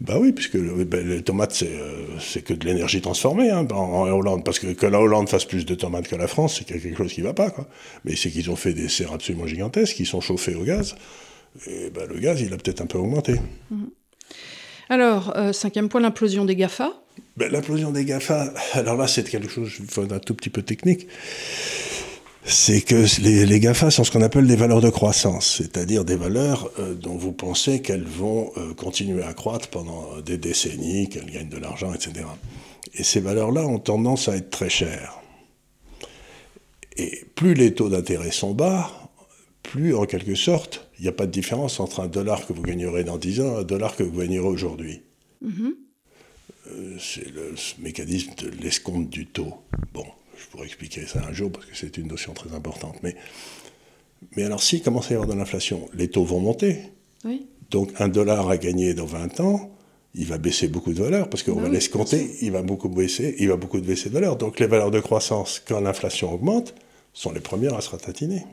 Speaker 2: Bah oui, puisque le- ben, les tomates, c'est euh, c'est que de l'énergie transformée hein, en, en Hollande. Parce que que la Hollande fasse plus de tomates que la France, c'est quelque chose qui ne va pas. Quoi. Mais c'est qu'ils ont fait des serres absolument gigantesques, qui sont chauffées au gaz. Et ben, le gaz, il a peut-être un peu augmenté.
Speaker 1: Alors, euh, cinquième point, l'implosion des GAFA.
Speaker 2: Ben, L'implosion des GAFA, alors là, c'est quelque chose il faut un tout petit peu technique. C'est que les, les GAFA sont ce qu'on appelle des valeurs de croissance, c'est-à-dire des valeurs euh, dont vous pensez qu'elles vont euh, continuer à croître pendant des décennies, qu'elles gagnent de l'argent, etc. Et ces valeurs-là ont tendance à être très chères. Et plus les taux d'intérêt sont bas, plus en quelque sorte, il n'y a pas de différence entre un dollar que vous gagnerez dans 10 ans et un dollar que vous gagnerez aujourd'hui. Euh, c'est le ce mécanisme de l'escompte du taux. Bon, je pourrais expliquer ça un jour parce que c'est une notion très importante. Mais, mais alors, s'il commence à y avoir de l'inflation, les taux vont monter.
Speaker 1: Oui.
Speaker 2: Donc, un dollar à gagner dans 20 ans, il va baisser beaucoup de valeur parce qu'on
Speaker 1: Bah
Speaker 2: va
Speaker 1: oui,
Speaker 2: l'escompter, il va beaucoup baisser, il va beaucoup baisser de valeur. Donc, les valeurs de croissance, quand l'inflation augmente, sont les premières à se ratatiner.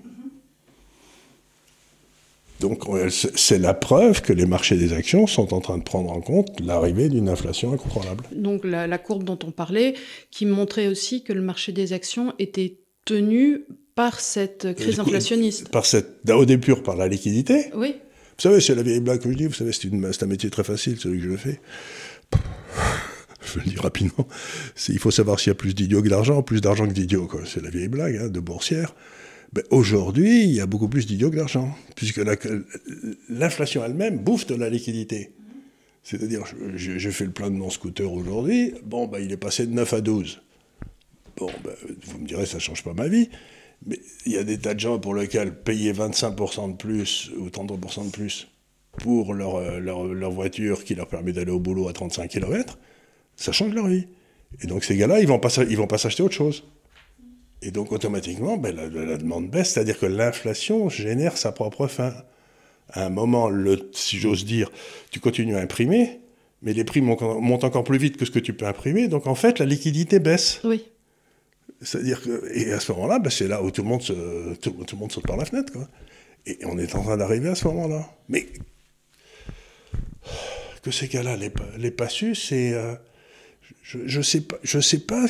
Speaker 2: Donc, on- c'est la preuve que les marchés des actions sont en train de prendre en compte l'arrivée d'une inflation incontrôlable.
Speaker 1: Donc la, la courbe dont on parlait, qui montrait aussi que le marché des actions était tenu par cette crise vais
Speaker 2: Par cette, au début, par la liquidité.
Speaker 1: Oui.
Speaker 2: Vous savez, c'est la vieille blague que je dis, vous savez, c'est, un métier très facile, celui que je fais. Je le dire rapidement. Il faut savoir s'il y a plus d'idiots que d'argent, plus d'argent que d'idiots. C'est la vieille blague hein, de boursière. Aujourd'hui, il y a beaucoup plus d'idiots que d'argent, puisque la- l'inflation elle-même bouffe de la liquidité. C'est-à-dire, j'ai fait le plein de mon scooter aujourd'hui, bon, ben, il est passé de 9 à 12. Bon, ben, vous me direz, ça ne change pas ma vie. Mais il y a des tas de gens pour lesquels payer 25% de plus ou 33% de plus pour leur, euh, leur, leur voiture qui leur permet d'aller au boulot à 35 km, ça change leur vie. Et donc ces gars-là, ils ils vont pas s'acheter autre chose. Et donc automatiquement, ben, la, demande baisse, c'est-à-dire que l'inflation génère sa propre fin. À un moment, le, si j'ose dire, tu continues à imprimer, mais les prix montent, encore plus vite que ce que tu peux imprimer, donc en fait, la liquidité baisse.
Speaker 1: Oui.
Speaker 2: C'est-à-dire que, et à ce moment-là, ben, c'est là où tout le monde se, tout, tout le monde saute par la fenêtre, quoi. Et on est en train d'arriver à ce moment-là. Mais que ces gars-là les, les pas su, c'est, euh, je, je sais pas, je sais pas.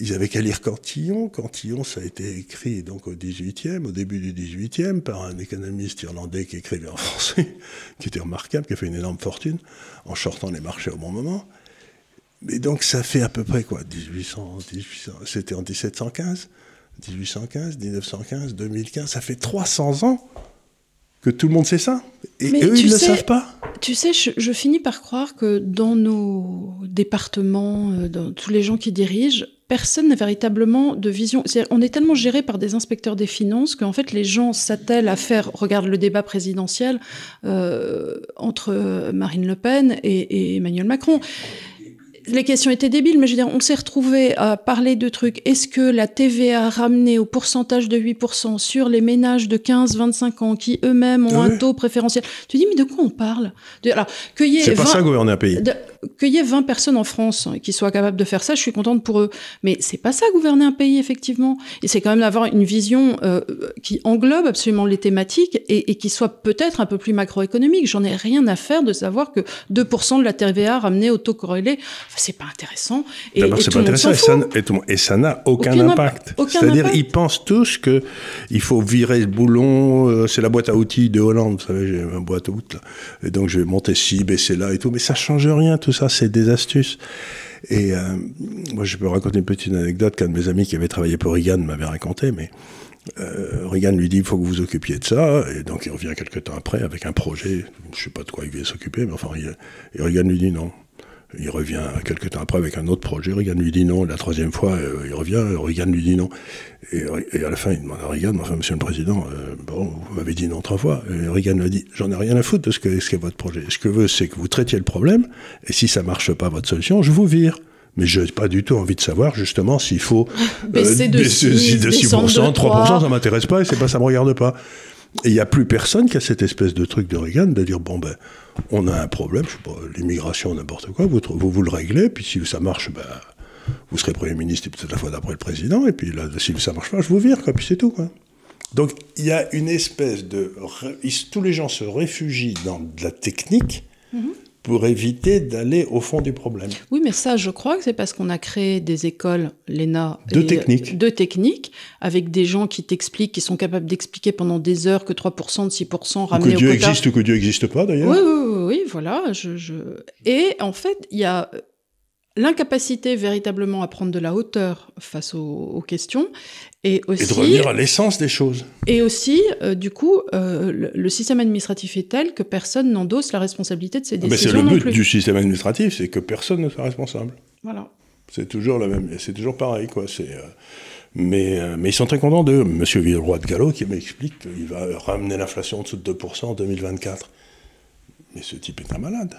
Speaker 2: Ils avaient qu'à lire Cantillon. Cantillon, ça a été écrit donc au 18e, au début du 18e, par un économiste irlandais qui écrivait en français, qui était remarquable, qui a fait une énorme fortune en shortant les marchés au bon moment. Mais donc ça fait à peu près quoi 1800, 1800 C'était en 1715 1815, 1915, 2015, ça fait 300 ans que tout le monde sait ça. Et
Speaker 1: Mais
Speaker 2: eux, ils ne
Speaker 1: sais-
Speaker 2: savent pas.
Speaker 1: Tu sais, je, je finis par croire que dans nos départements, euh, dans tous les gens qui dirigent, personne n'a véritablement de vision. on est tellement géré par des inspecteurs des finances qu'en fait les gens s'attellent à faire. Regarde le débat présidentiel euh, entre Marine Le Pen et Emmanuel Macron les questions étaient débiles, mais je veux dire, on s'est retrouvé à parler de trucs. Est-ce que la TVA ramenée au pourcentage de 8% sur les ménages de 15-25 ans qui eux-mêmes ont un taux préférentiel? Tu dis, mais de quoi on parle?
Speaker 2: Alors, C'est pas ça gouverner un pays.
Speaker 1: Qu'il y ait 20 personnes en France qui soient capables de faire ça, je suis contente pour eux. Mais c'est pas ça gouverner un pays, effectivement. Et c'est quand même d'avoir une vision euh, qui englobe absolument les thématiques et, qui soit peut-être un peu plus macroéconomique. J'en ai rien à faire de savoir que 2% de la TVA ramenée au taux corrélé c'est pas intéressant.
Speaker 2: D'abord, c'est pas intéressant et ça, n'a aucun, impact. C'est-à-dire, ils pensent tous que il faut virer le boulon. Euh, c'est la boîte à outils de Hollande, vous savez, j'ai ma boîte à outils là, et donc je vais monter ci, baisser là et tout. Mais ça change rien, tout ça, c'est des astuces. Et euh, moi, je peux raconter une petite anecdote qu'un de mes amis qui avait travaillé pour Reagan m'avait raconté, mais euh, Reagan lui dit il faut que vous vous occupiez de ça, et donc il revient quelques temps après avec un projet, je sais pas de quoi il vient s'occuper, mais enfin, et Reagan lui dit non, il revient quelques temps après avec un autre projet. Reagan lui dit non. La troisième fois, euh, il revient. Reagan lui dit non. Et, à la fin, il demande à Reagan, enfin, monsieur le président, euh, bon, vous m'avez dit non trois fois. Et Reagan lui dit, j'en ai rien à foutre de ce qu'est ce votre projet. Ce que je veux, c'est que vous traitiez le problème. Et si ça marche pas, votre solution, je vous vire. Mais je n'ai pas du tout envie de savoir justement s'il faut
Speaker 1: baisser de, 6,
Speaker 2: de 6%, 3%, ça m'intéresse pas et c'est pas ça me regarde pas. Et il n'y a plus personne qui a cette espèce de truc de Reagan de dire bon ben on a un problème, l'immigration, n'importe quoi, vous, vous, le réglez, puis si ça marche, ben, vous serez Premier ministre et peut-être la fois d'après le président, et puis là, si ça marche pas, je vous vire, quoi, puis c'est tout. Donc il y a une espèce de... Tous les gens se réfugient dans de la technique, mm-hmm pour éviter d'aller au fond du problème.
Speaker 1: Oui, mais ça, je crois que c'est parce qu'on a créé des écoles, l'ENA,
Speaker 2: de techniques,
Speaker 1: de techniques, avec des gens qui t'expliquent, qui sont capables d'expliquer pendant des heures que 3% de 6% ramenés
Speaker 2: que Dieu existe ou que Dieu n'existe pas, d'ailleurs.
Speaker 1: Oui, oui, oui, oui, voilà. Je, je... Et en fait, il y a l'incapacité véritablement à prendre de la hauteur face aux, questions et aussi
Speaker 2: et de revenir à l'essence des choses.
Speaker 1: Et aussi, euh, du coup, euh, le, système administratif est tel que personne n'endosse la responsabilité de ses décisions.
Speaker 2: Mais c'est le but du système administratif, c'est que personne ne soit responsable.
Speaker 1: Voilà.
Speaker 2: C'est toujours la même, c'est toujours pareil, quoi. C'est euh, mais, mais ils sont très contents d'eux. Monsieur Villeroy de Gallo qui m'explique qu'il va ramener l'inflation en dessous de 2% en 2024. Mais ce type est un malade.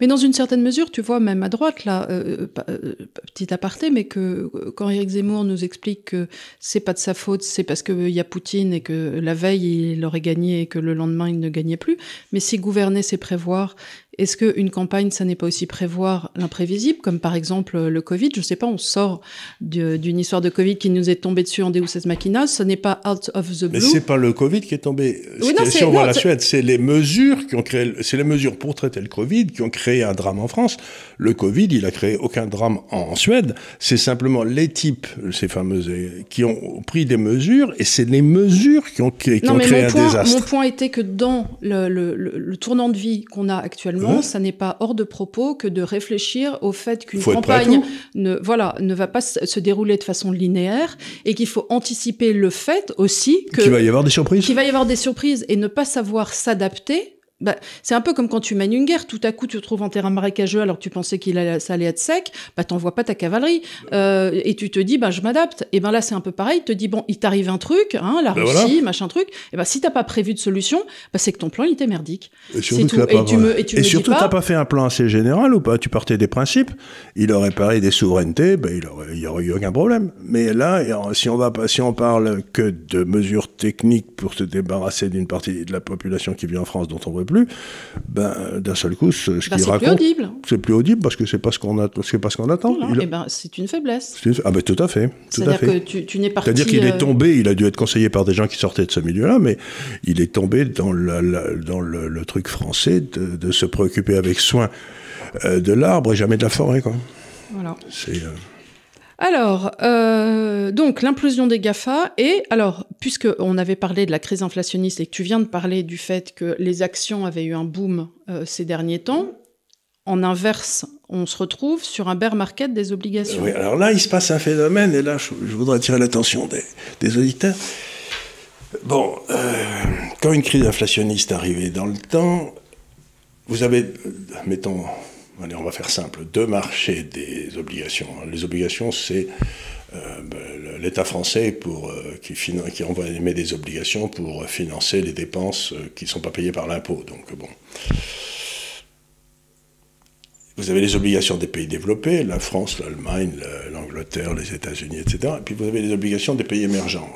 Speaker 1: Mais dans une certaine mesure, tu vois, même à droite, là, euh, euh, euh, petit aparté, mais que quand Eric Zemmour nous explique que c'est pas de sa faute, c'est parce qu'il y a Poutine et que la veille il aurait gagné et que le lendemain il ne gagnait plus. Mais si gouverner, c'est prévoir est-ce qu'une campagne, ça n'est pas aussi prévoir l'imprévisible, comme par exemple le Covid? Je ne sais pas, on sort d'une histoire de Covid qui nous est tombée dessus en Deus Ex Machina, ce n'est pas out of the blue.
Speaker 2: Mais c'est pas le Covid qui est tombé. si on voit la Suède, c'est les mesures qui ont créé, c'est les mesures pour traiter le Covid qui ont créé un drame en France. Le Covid, il a créé aucun drame en, Suède. C'est simplement les types, ces fameuses, qui ont pris des mesures, et c'est les mesures qui ont, créé un désastre.
Speaker 1: Mon point était que dans le tournant de vie qu'on a actuellement, ça n'est pas hors de propos que de réfléchir au fait qu'une campagne ne, voilà, ne va pas se dérouler de façon linéaire et qu'il faut anticiper le fait aussi que...
Speaker 2: Qu'il va y avoir des surprises.
Speaker 1: Qu'il va y avoir des surprises et ne pas savoir s'adapter bah, c'est un peu comme quand tu mènes une guerre, tout à coup tu te trouves en terrain marécageux alors que tu pensais qu'il allait, ça allait être sec, bah t'envoies pas ta cavalerie. Euh, et tu te dis bah je m'adapte. Et ben là c'est un peu pareil, tu te dis bon il t'arrive un truc, hein, la ben Russie, machin truc, et ben si t'as pas prévu de solution, bah c'est que ton plan il était merdique.
Speaker 2: Et surtout, et tu me, et tu et surtout t'as pas fait un plan assez général ou pas? Tu partais des principes, il aurait parlé des souverainetés, ben il aurait, y aurait eu aucun problème. Mais là si on va si on parle que de mesures techniques pour se débarrasser d'une partie de la population qui vit en France dont on veut plus, ben, d'un seul coup, ce,
Speaker 1: ben, qu'il raconte,
Speaker 2: c'est plus audible parce que c'est pas ce qu'on a, c'est pas ce qu'on attend.
Speaker 1: Eh ben, c'est une faiblesse.
Speaker 2: Ah ben tout à fait,
Speaker 1: fait. Que tu, n'es parti.
Speaker 2: C'est-à-dire qu'il est euh, tombé, il a dû être conseillé par des gens qui sortaient de ce milieu-là, mais il est tombé dans, dans le, truc français de, se préoccuper avec soin euh, de l'arbre et jamais de la forêt, quoi.
Speaker 1: Voilà. C'est euh, alors, euh, donc l'implosion des GAFA, et alors, puisqu'on avait parlé de la crise inflationniste et que tu viens de parler du fait que les actions avaient eu un boom euh, ces derniers temps, en inverse, on se retrouve sur un bear market des obligations.
Speaker 2: Oui, alors là, il se passe un phénomène, et là, je, voudrais attirer l'attention des, auditeurs. Bon, euh, quand une crise inflationniste arrivait dans le temps, vous avez, mettons, on va faire simple, deux marchés des obligations. Les obligations, c'est euh, ben, l'État français euh, qui, envoie émet des obligations pour financer les dépenses euh, qui ne sont pas payées par l'impôt. Donc bon. Vous avez les obligations des pays développés, la France, l'Allemagne, l'Angleterre, les États-Unis, etc. Et puis vous avez les obligations des pays émergents,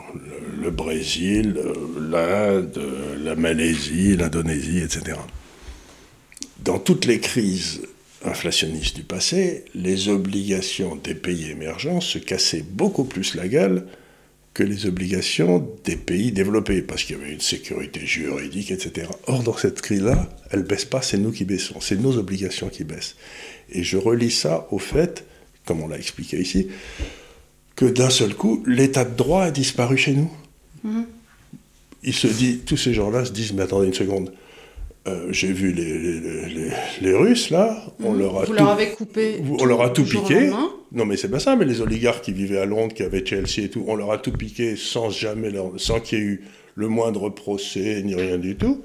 Speaker 2: le Brésil, l'Inde, la Malaisie, l'Indonésie, etc. Dans toutes les crises inflationnistes du passé, les obligations des pays émergents se cassaient beaucoup plus la gueule que les obligations des pays développés, parce qu'il y avait une sécurité juridique, etc. Or, dans cette crise-là, elle ne baisse pas, c'est nous qui baissons, c'est nos obligations qui baissent. Et je relis ça au fait, comme on l'a expliqué ici, que d'un seul coup, l'état de droit a disparu chez nous. Mmh. Il se dit, tous ces gens-là se disent, mais attendez une seconde, euh, j'ai vu les, les, Russes, là, on
Speaker 1: mmh.
Speaker 2: leur a
Speaker 1: Vous
Speaker 2: tout,
Speaker 1: leur avez coupé.
Speaker 2: on leur a tout piqué. Non, mais c'est pas ça, mais les oligarques qui vivaient à Londres, qui avaient Chelsea et tout, on leur a tout piqué sans jamais leur, sans qu'il y ait eu le moindre procès ni rien du tout.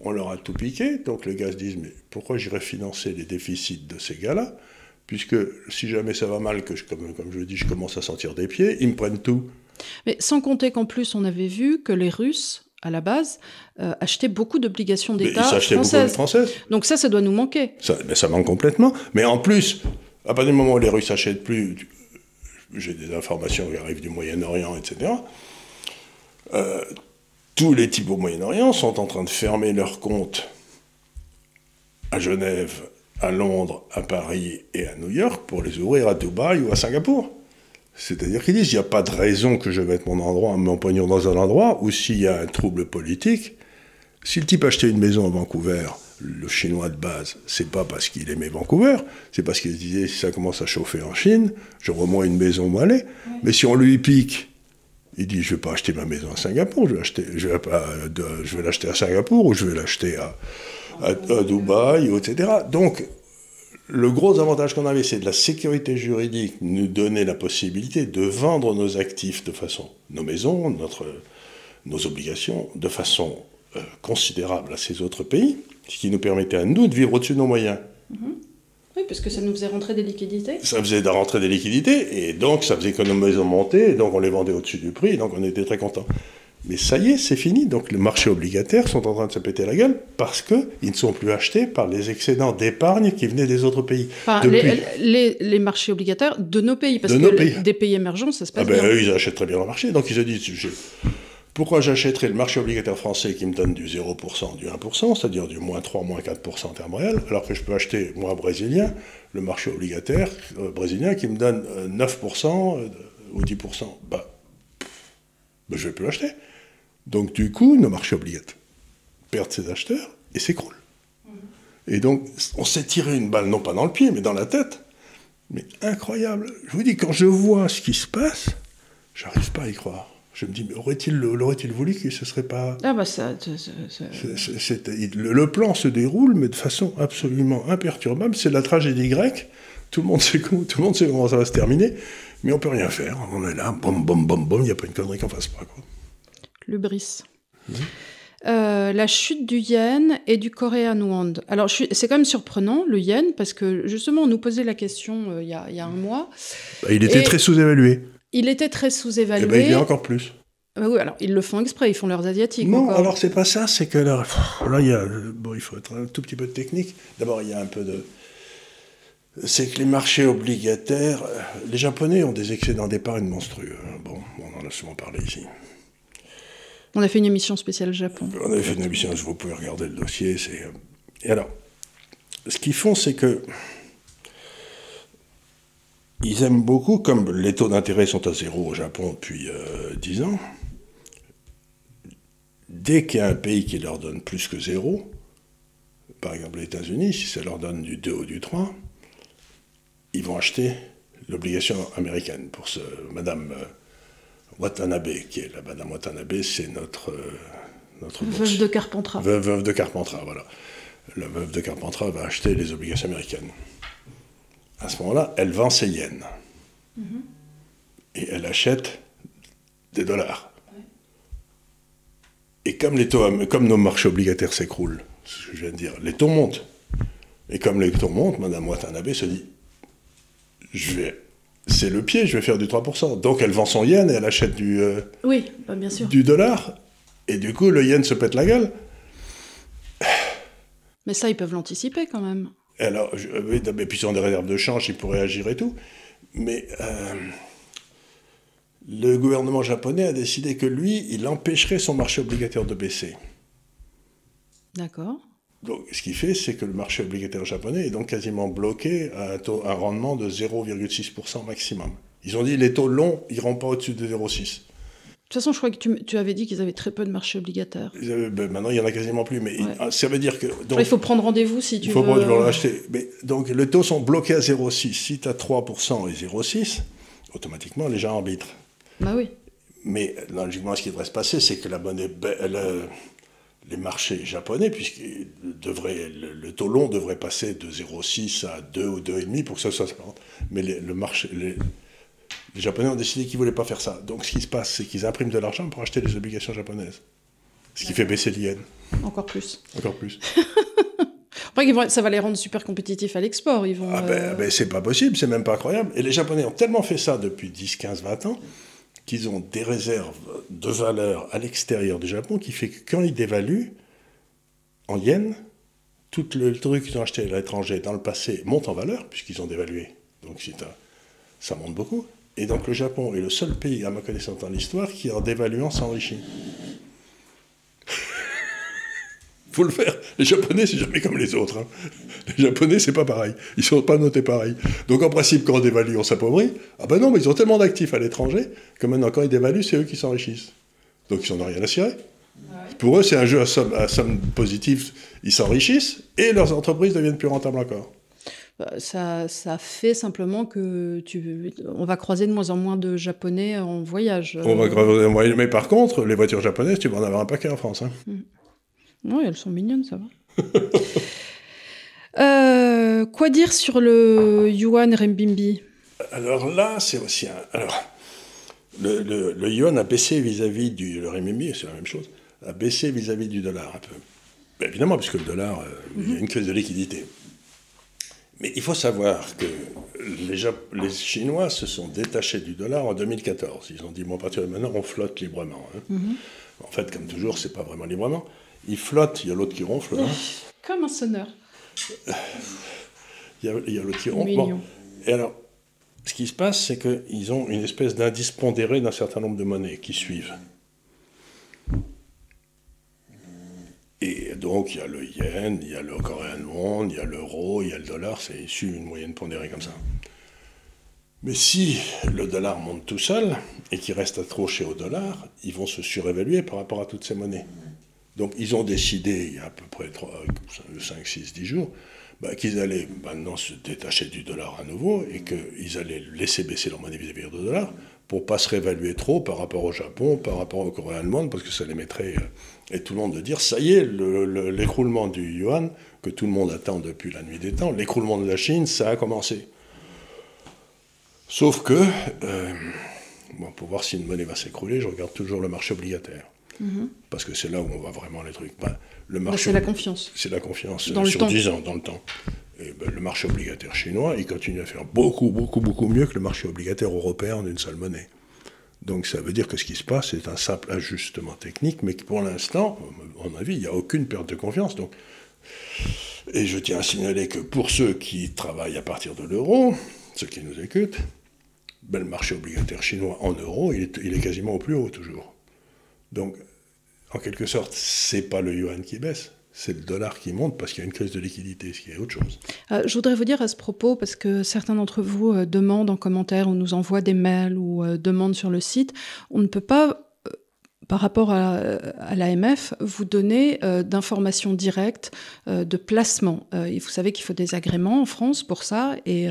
Speaker 2: On leur a tout piqué. Donc les gars se disent, mais pourquoi j'irais financer les déficits de ces gars-là? Puisque si jamais ça va mal, que je, comme, comme je le dis, je commence à sentir des pieds, ils me prennent tout.
Speaker 1: Mais sans compter qu'en plus, on avait vu que les Russes à la base, euh, achetaient beaucoup d'obligations d'État
Speaker 2: françaises. françaises.
Speaker 1: Donc ça, ça doit nous manquer.
Speaker 2: Ça, mais ça manque complètement. Mais en plus, à partir du moment où les Russes n'achètent plus, j'ai des informations qui arrivent du Moyen-Orient, etc., euh, tous les types au Moyen-Orient sont en train de fermer leurs comptes à Genève, à Londres, à Paris et à New York pour les ouvrir à Dubaï ou à Singapour. C'est-à-dire qu'ils disent, il n'y a pas de raison que je mette mon, endroit, mon pognon dans un endroit où s'il y a un trouble politique, si le type achetait une maison à Vancouver, le chinois de base, c'est pas parce qu'il aimait Vancouver, c'est parce qu'il se disait, si ça commence à chauffer en Chine, j'aurai moins une maison où aller. Mais si on lui pique, il dit, je vais pas acheter ma maison à Singapour, je vais, acheter, je vais, pas, je vais l'acheter à Singapour ou je vais l'acheter à, à, à Dubaï, etc. Donc, le gros avantage qu'on avait, c'est de la sécurité juridique, nous donner la possibilité de vendre nos actifs de façon, nos maisons, notre, nos obligations, de façon euh, considérable à ces autres pays, ce qui nous permettait à nous de vivre au-dessus de nos moyens.
Speaker 1: Mm-hmm. Oui, parce que ça nous faisait rentrer des liquidités.
Speaker 2: Ça faisait rentrer des liquidités, et donc ça faisait que nos maisons montaient, et donc on les vendait au-dessus du prix, et donc on était très contents. Mais ça y est, c'est fini. Donc les marchés obligataires sont en train de se péter la gueule parce qu'ils ne sont plus achetés par les excédents d'épargne qui venaient des autres pays.
Speaker 1: les, les, marchés obligataires de nos pays, parce que des pays émergents, ça se passe
Speaker 2: ah ben,
Speaker 1: bien.
Speaker 2: Eux, ils achètent très bien le marché. Donc ils se disent, pourquoi j'achèterais le marché obligataire français qui me donne du 0%, du 1%, c'est-à-dire du moins 3, moins 4% en termes réels, alors que je peux acheter, moi, brésilien, le marché obligataire euh, brésilien qui me donne 9% euh, euh, ou 10%. Bah, bah, je ne vais plus l'acheter. Donc du coup, nos marchés obligataires perdent ses acheteurs et s'écroulent. Mhm. Et donc, on s'est tiré une balle, non pas dans le pied, mais dans la tête. Mais incroyable. Je vous dis, quand je vois ce qui se passe, j'arrive pas à y croire. Je me dis, mais aurait-il aurait voulu que ce serait pas.
Speaker 1: Ah bah ça.
Speaker 2: le, plan se déroule, mais de façon absolument imperturbable. C'est la tragédie grecque. Tout le monde sait comment, tout le monde sait comment ça va se terminer, mais on peut rien faire. On est là, bom, bom, bom, bom. Il n'y a pas une connerie qu'on fasse pas. Quoi
Speaker 1: le BRIS. Euh, la chute du yen et du Korean won. Alors, c'est quand même surprenant, le yen, parce que justement, on nous posait la question euh, il, y a, un mois.
Speaker 2: Bah, il était très sous-évalué.
Speaker 1: Il était très sous-évalué.
Speaker 2: Et ben, il est encore plus.
Speaker 1: Ah oui, alors ils le font exprès, ils font leurs asiatiques.
Speaker 2: Non, alors c'est pas ça, c'est que là, là, il y a, bon, il faut être un tout petit peu de technique. D'abord, il y a un peu de, c'est que les marchés obligataires, euh, les Japonais ont des excédents d'épargne monstrueux. Bon, on en a souvent parlé ici.
Speaker 1: On a fait une émission spéciale Japon.
Speaker 2: On a fait une émission, vous pouvez regarder le dossier. Euh, et alors, ce qu'ils font, c'est que ils aiment beaucoup, comme les taux d'intérêt sont à zéro au Japon depuis euh, 10 ans, dès qu'il y a un pays qui leur donne plus que zéro, par exemple les États-Unis, si ça leur donne du 2 ou du 3, ils vont acheter l'obligation américaine pour ce Madame euh, Watanabe, qui est la Madame Watanabe, c'est notre, euh, notre
Speaker 1: veuve de Carpentras.
Speaker 2: Veuve, de Carpentras, voilà. La veuve de Carpentras va acheter les obligations américaines. À ce moment-là, elle vend ses yens. Mm-hmm. Et elle achète des dollars. Et comme, les taux, comme nos marchés obligataires s'écroulent, ce que je viens de dire, les taux montent. Et comme les taux montent, Madame Watanabe se dit, je vais, c'est le pied, je vais faire du 3%. Donc elle vend son yen et elle achète du, euh,
Speaker 1: oui, bah, bien sûr.
Speaker 2: du dollar. Et du coup, le yen se pète la gueule.
Speaker 1: Mais ça, ils peuvent l'anticiper quand même.
Speaker 2: Alors, je, euh, oui, mais puis ils ont des réserves de change, ils pourraient agir et tout. Mais euh, le gouvernement japonais a décidé que lui, il empêcherait son marché obligataire de baisser.
Speaker 1: D'accord.
Speaker 2: Donc, ce qu'il fait, c'est que le marché obligataire japonais est donc quasiment bloqué à un, taux, un rendement de 0,6% maximum. Ils ont dit les taux longs iront pas au-dessus de 0,6.
Speaker 1: De toute façon, je crois que tu, tu avais dit qu'ils avaient très peu de marchés obligataires.
Speaker 2: Avaient- ben, maintenant, il y en a quasiment plus. Mais
Speaker 1: Ouais.
Speaker 2: il- ça veut dire que. Donc,
Speaker 1: il faut prendre rendez-vous si tu
Speaker 2: il faut
Speaker 1: veux.
Speaker 2: pas devoir l'acheter. Mais, donc, les taux sont bloqués à 0,6. Si tu as 3% et 0,6, automatiquement, les gens arbitrent.
Speaker 1: Bah oui.
Speaker 2: Mais logiquement, ce qui devrait se passer, c'est que la monnaie, le- les marchés japonais, puisque devrait, le, le taux long devrait passer de 0,6 à 2 ou 2,5 pour que ça soit 50. Mais les, le marché, les, les Japonais ont décidé qu'ils ne voulaient pas faire ça. Donc ce qui se passe, c'est qu'ils impriment de l'argent pour acheter des obligations japonaises. Ce qui fait baisser l'yen,
Speaker 1: Encore plus.
Speaker 2: encore plus.
Speaker 1: Après, ça va les rendre super compétitifs à l'export. Ils vont.
Speaker 2: Ah ben,
Speaker 1: euh,
Speaker 2: ben, c'est pas possible, c'est même pas incroyable. Et les Japonais ont tellement fait ça depuis 10, 15, 20 ans qu'ils ont des réserves de valeur à l'extérieur du Japon qui fait que quand ils dévaluent en yens, tout le truc qu'ils ont acheté à l'étranger dans le passé monte en valeur puisqu'ils ont dévalué. Donc un- ça monte beaucoup. Et donc le Japon est le seul pays, à ma connaissance dans l'histoire, qui en dévaluant s'enrichit. faut le faire. Les Japonais, c'est jamais comme les autres. hein. Les Japonais, c'est pas pareil. Ils sont pas notés pareil. Donc en principe, quand on dévalue, on s'appauvrit. Ah ben non, mais ils ont tellement d'actifs à l'étranger que maintenant, quand ils dévaluent, c'est eux qui s'enrichissent. Donc ils n'en ont rien à cirer. Pour eux, c'est un jeu à somme, à somme positive. Ils s'enrichissent et leurs entreprises deviennent plus rentables encore.
Speaker 1: bah, ça, ça fait simplement que tu, on va croiser de moins en moins de Japonais en voyage.
Speaker 2: On va crever- mais par contre, les voitures japonaises, tu vas en avoir un paquet en France. hein.
Speaker 1: Oui, elles sont mignonnes, ça va. Euh, quoi dire sur le yuan renminbi?
Speaker 2: Alors là, c'est aussi un. Alors, le, le- le yuan a baissé vis-à-vis du. Le renminbi, c'est la même chose, a baissé vis-à-vis du dollar un peu. Évidemment, puisque le dollar, euh, il y a une crise de liquidité. Mais il faut savoir que les, Jap- les Chinois se sont détachés du dollar en 2014. Ils ont dit, bon, à partir de maintenant, on flotte librement. hein. En fait, comme toujours, c'est pas vraiment librement. Ils flottent, il y a l'autre qui ronfle. hein.
Speaker 1: Comme un sonneur.
Speaker 2: Il y a, il y.
Speaker 1: Mignon.
Speaker 2: Bon. Et alors, ce qui se passe, c'est qu'ils ont une espèce d'indice pondéré d'un certain nombre de monnaies qui suivent. Et donc, il y a le yen, il y a le coréen won, il y a l'euro, il y a le dollar, c'est issu d'une moyenne pondérée comme ça. Mais si le dollar monte tout seul et qu'il reste accroché au dollar, ils vont se surévaluer par rapport à toutes ces monnaies. Donc ils ont décidé, il y a à peu près 5, 6, 10 jours, bah, qu'ils allaient maintenant se détacher du dollar à nouveau et qu'ils allaient laisser baisser leur monnaie vis-à-vis du dollar pour pas se réévaluer trop par rapport au Japon, par rapport au Corée allemande, parce que ça les mettrait, euh, et tout le monde de dire, ça y est, le- le- l'écroulement du yuan, que tout le monde attend depuis la nuit des temps, l'écroulement de la Chine, ça a commencé. Sauf que, euh, pour voir si une monnaie va s'écrouler, je regarde toujours le marché obligataire. Parce que c'est là où on voit vraiment les trucs. Ben, le
Speaker 1: Bah,
Speaker 2: marché
Speaker 1: c'est la confiance.
Speaker 2: c'est la confiance
Speaker 1: Dans
Speaker 2: sur
Speaker 1: temps.
Speaker 2: 10 ans, dans le temps. Et ben, le marché obligataire chinois, il continue à faire beaucoup, beaucoup, beaucoup mieux que le marché obligataire européen en une seule monnaie. Donc ça veut dire que ce qui se passe, c'est un simple ajustement technique, mais que pour l'instant, à mon avis, il n'y a aucune perte de confiance. Donc, et je tiens à signaler que pour ceux qui travaillent à partir de l'euro, ceux qui nous écoutent, ben, le marché obligataire chinois en euros, il est, il est quasiment au plus haut toujours. Donc, en quelque sorte, c'est pas le yuan qui baisse, c'est le dollar qui monte parce qu'il y a une crise de liquidité, ce qui est autre chose.
Speaker 1: Euh, je voudrais vous dire à ce propos, parce que certains d'entre vous euh, demandent en commentaire ou nous envoient des mails ou euh, demandent sur le site, on ne peut pas, par rapport à, l'AMF, vous donner euh, d'informations directes euh, de placement. Euh, vous savez qu'il faut des agréments en France pour ça, et,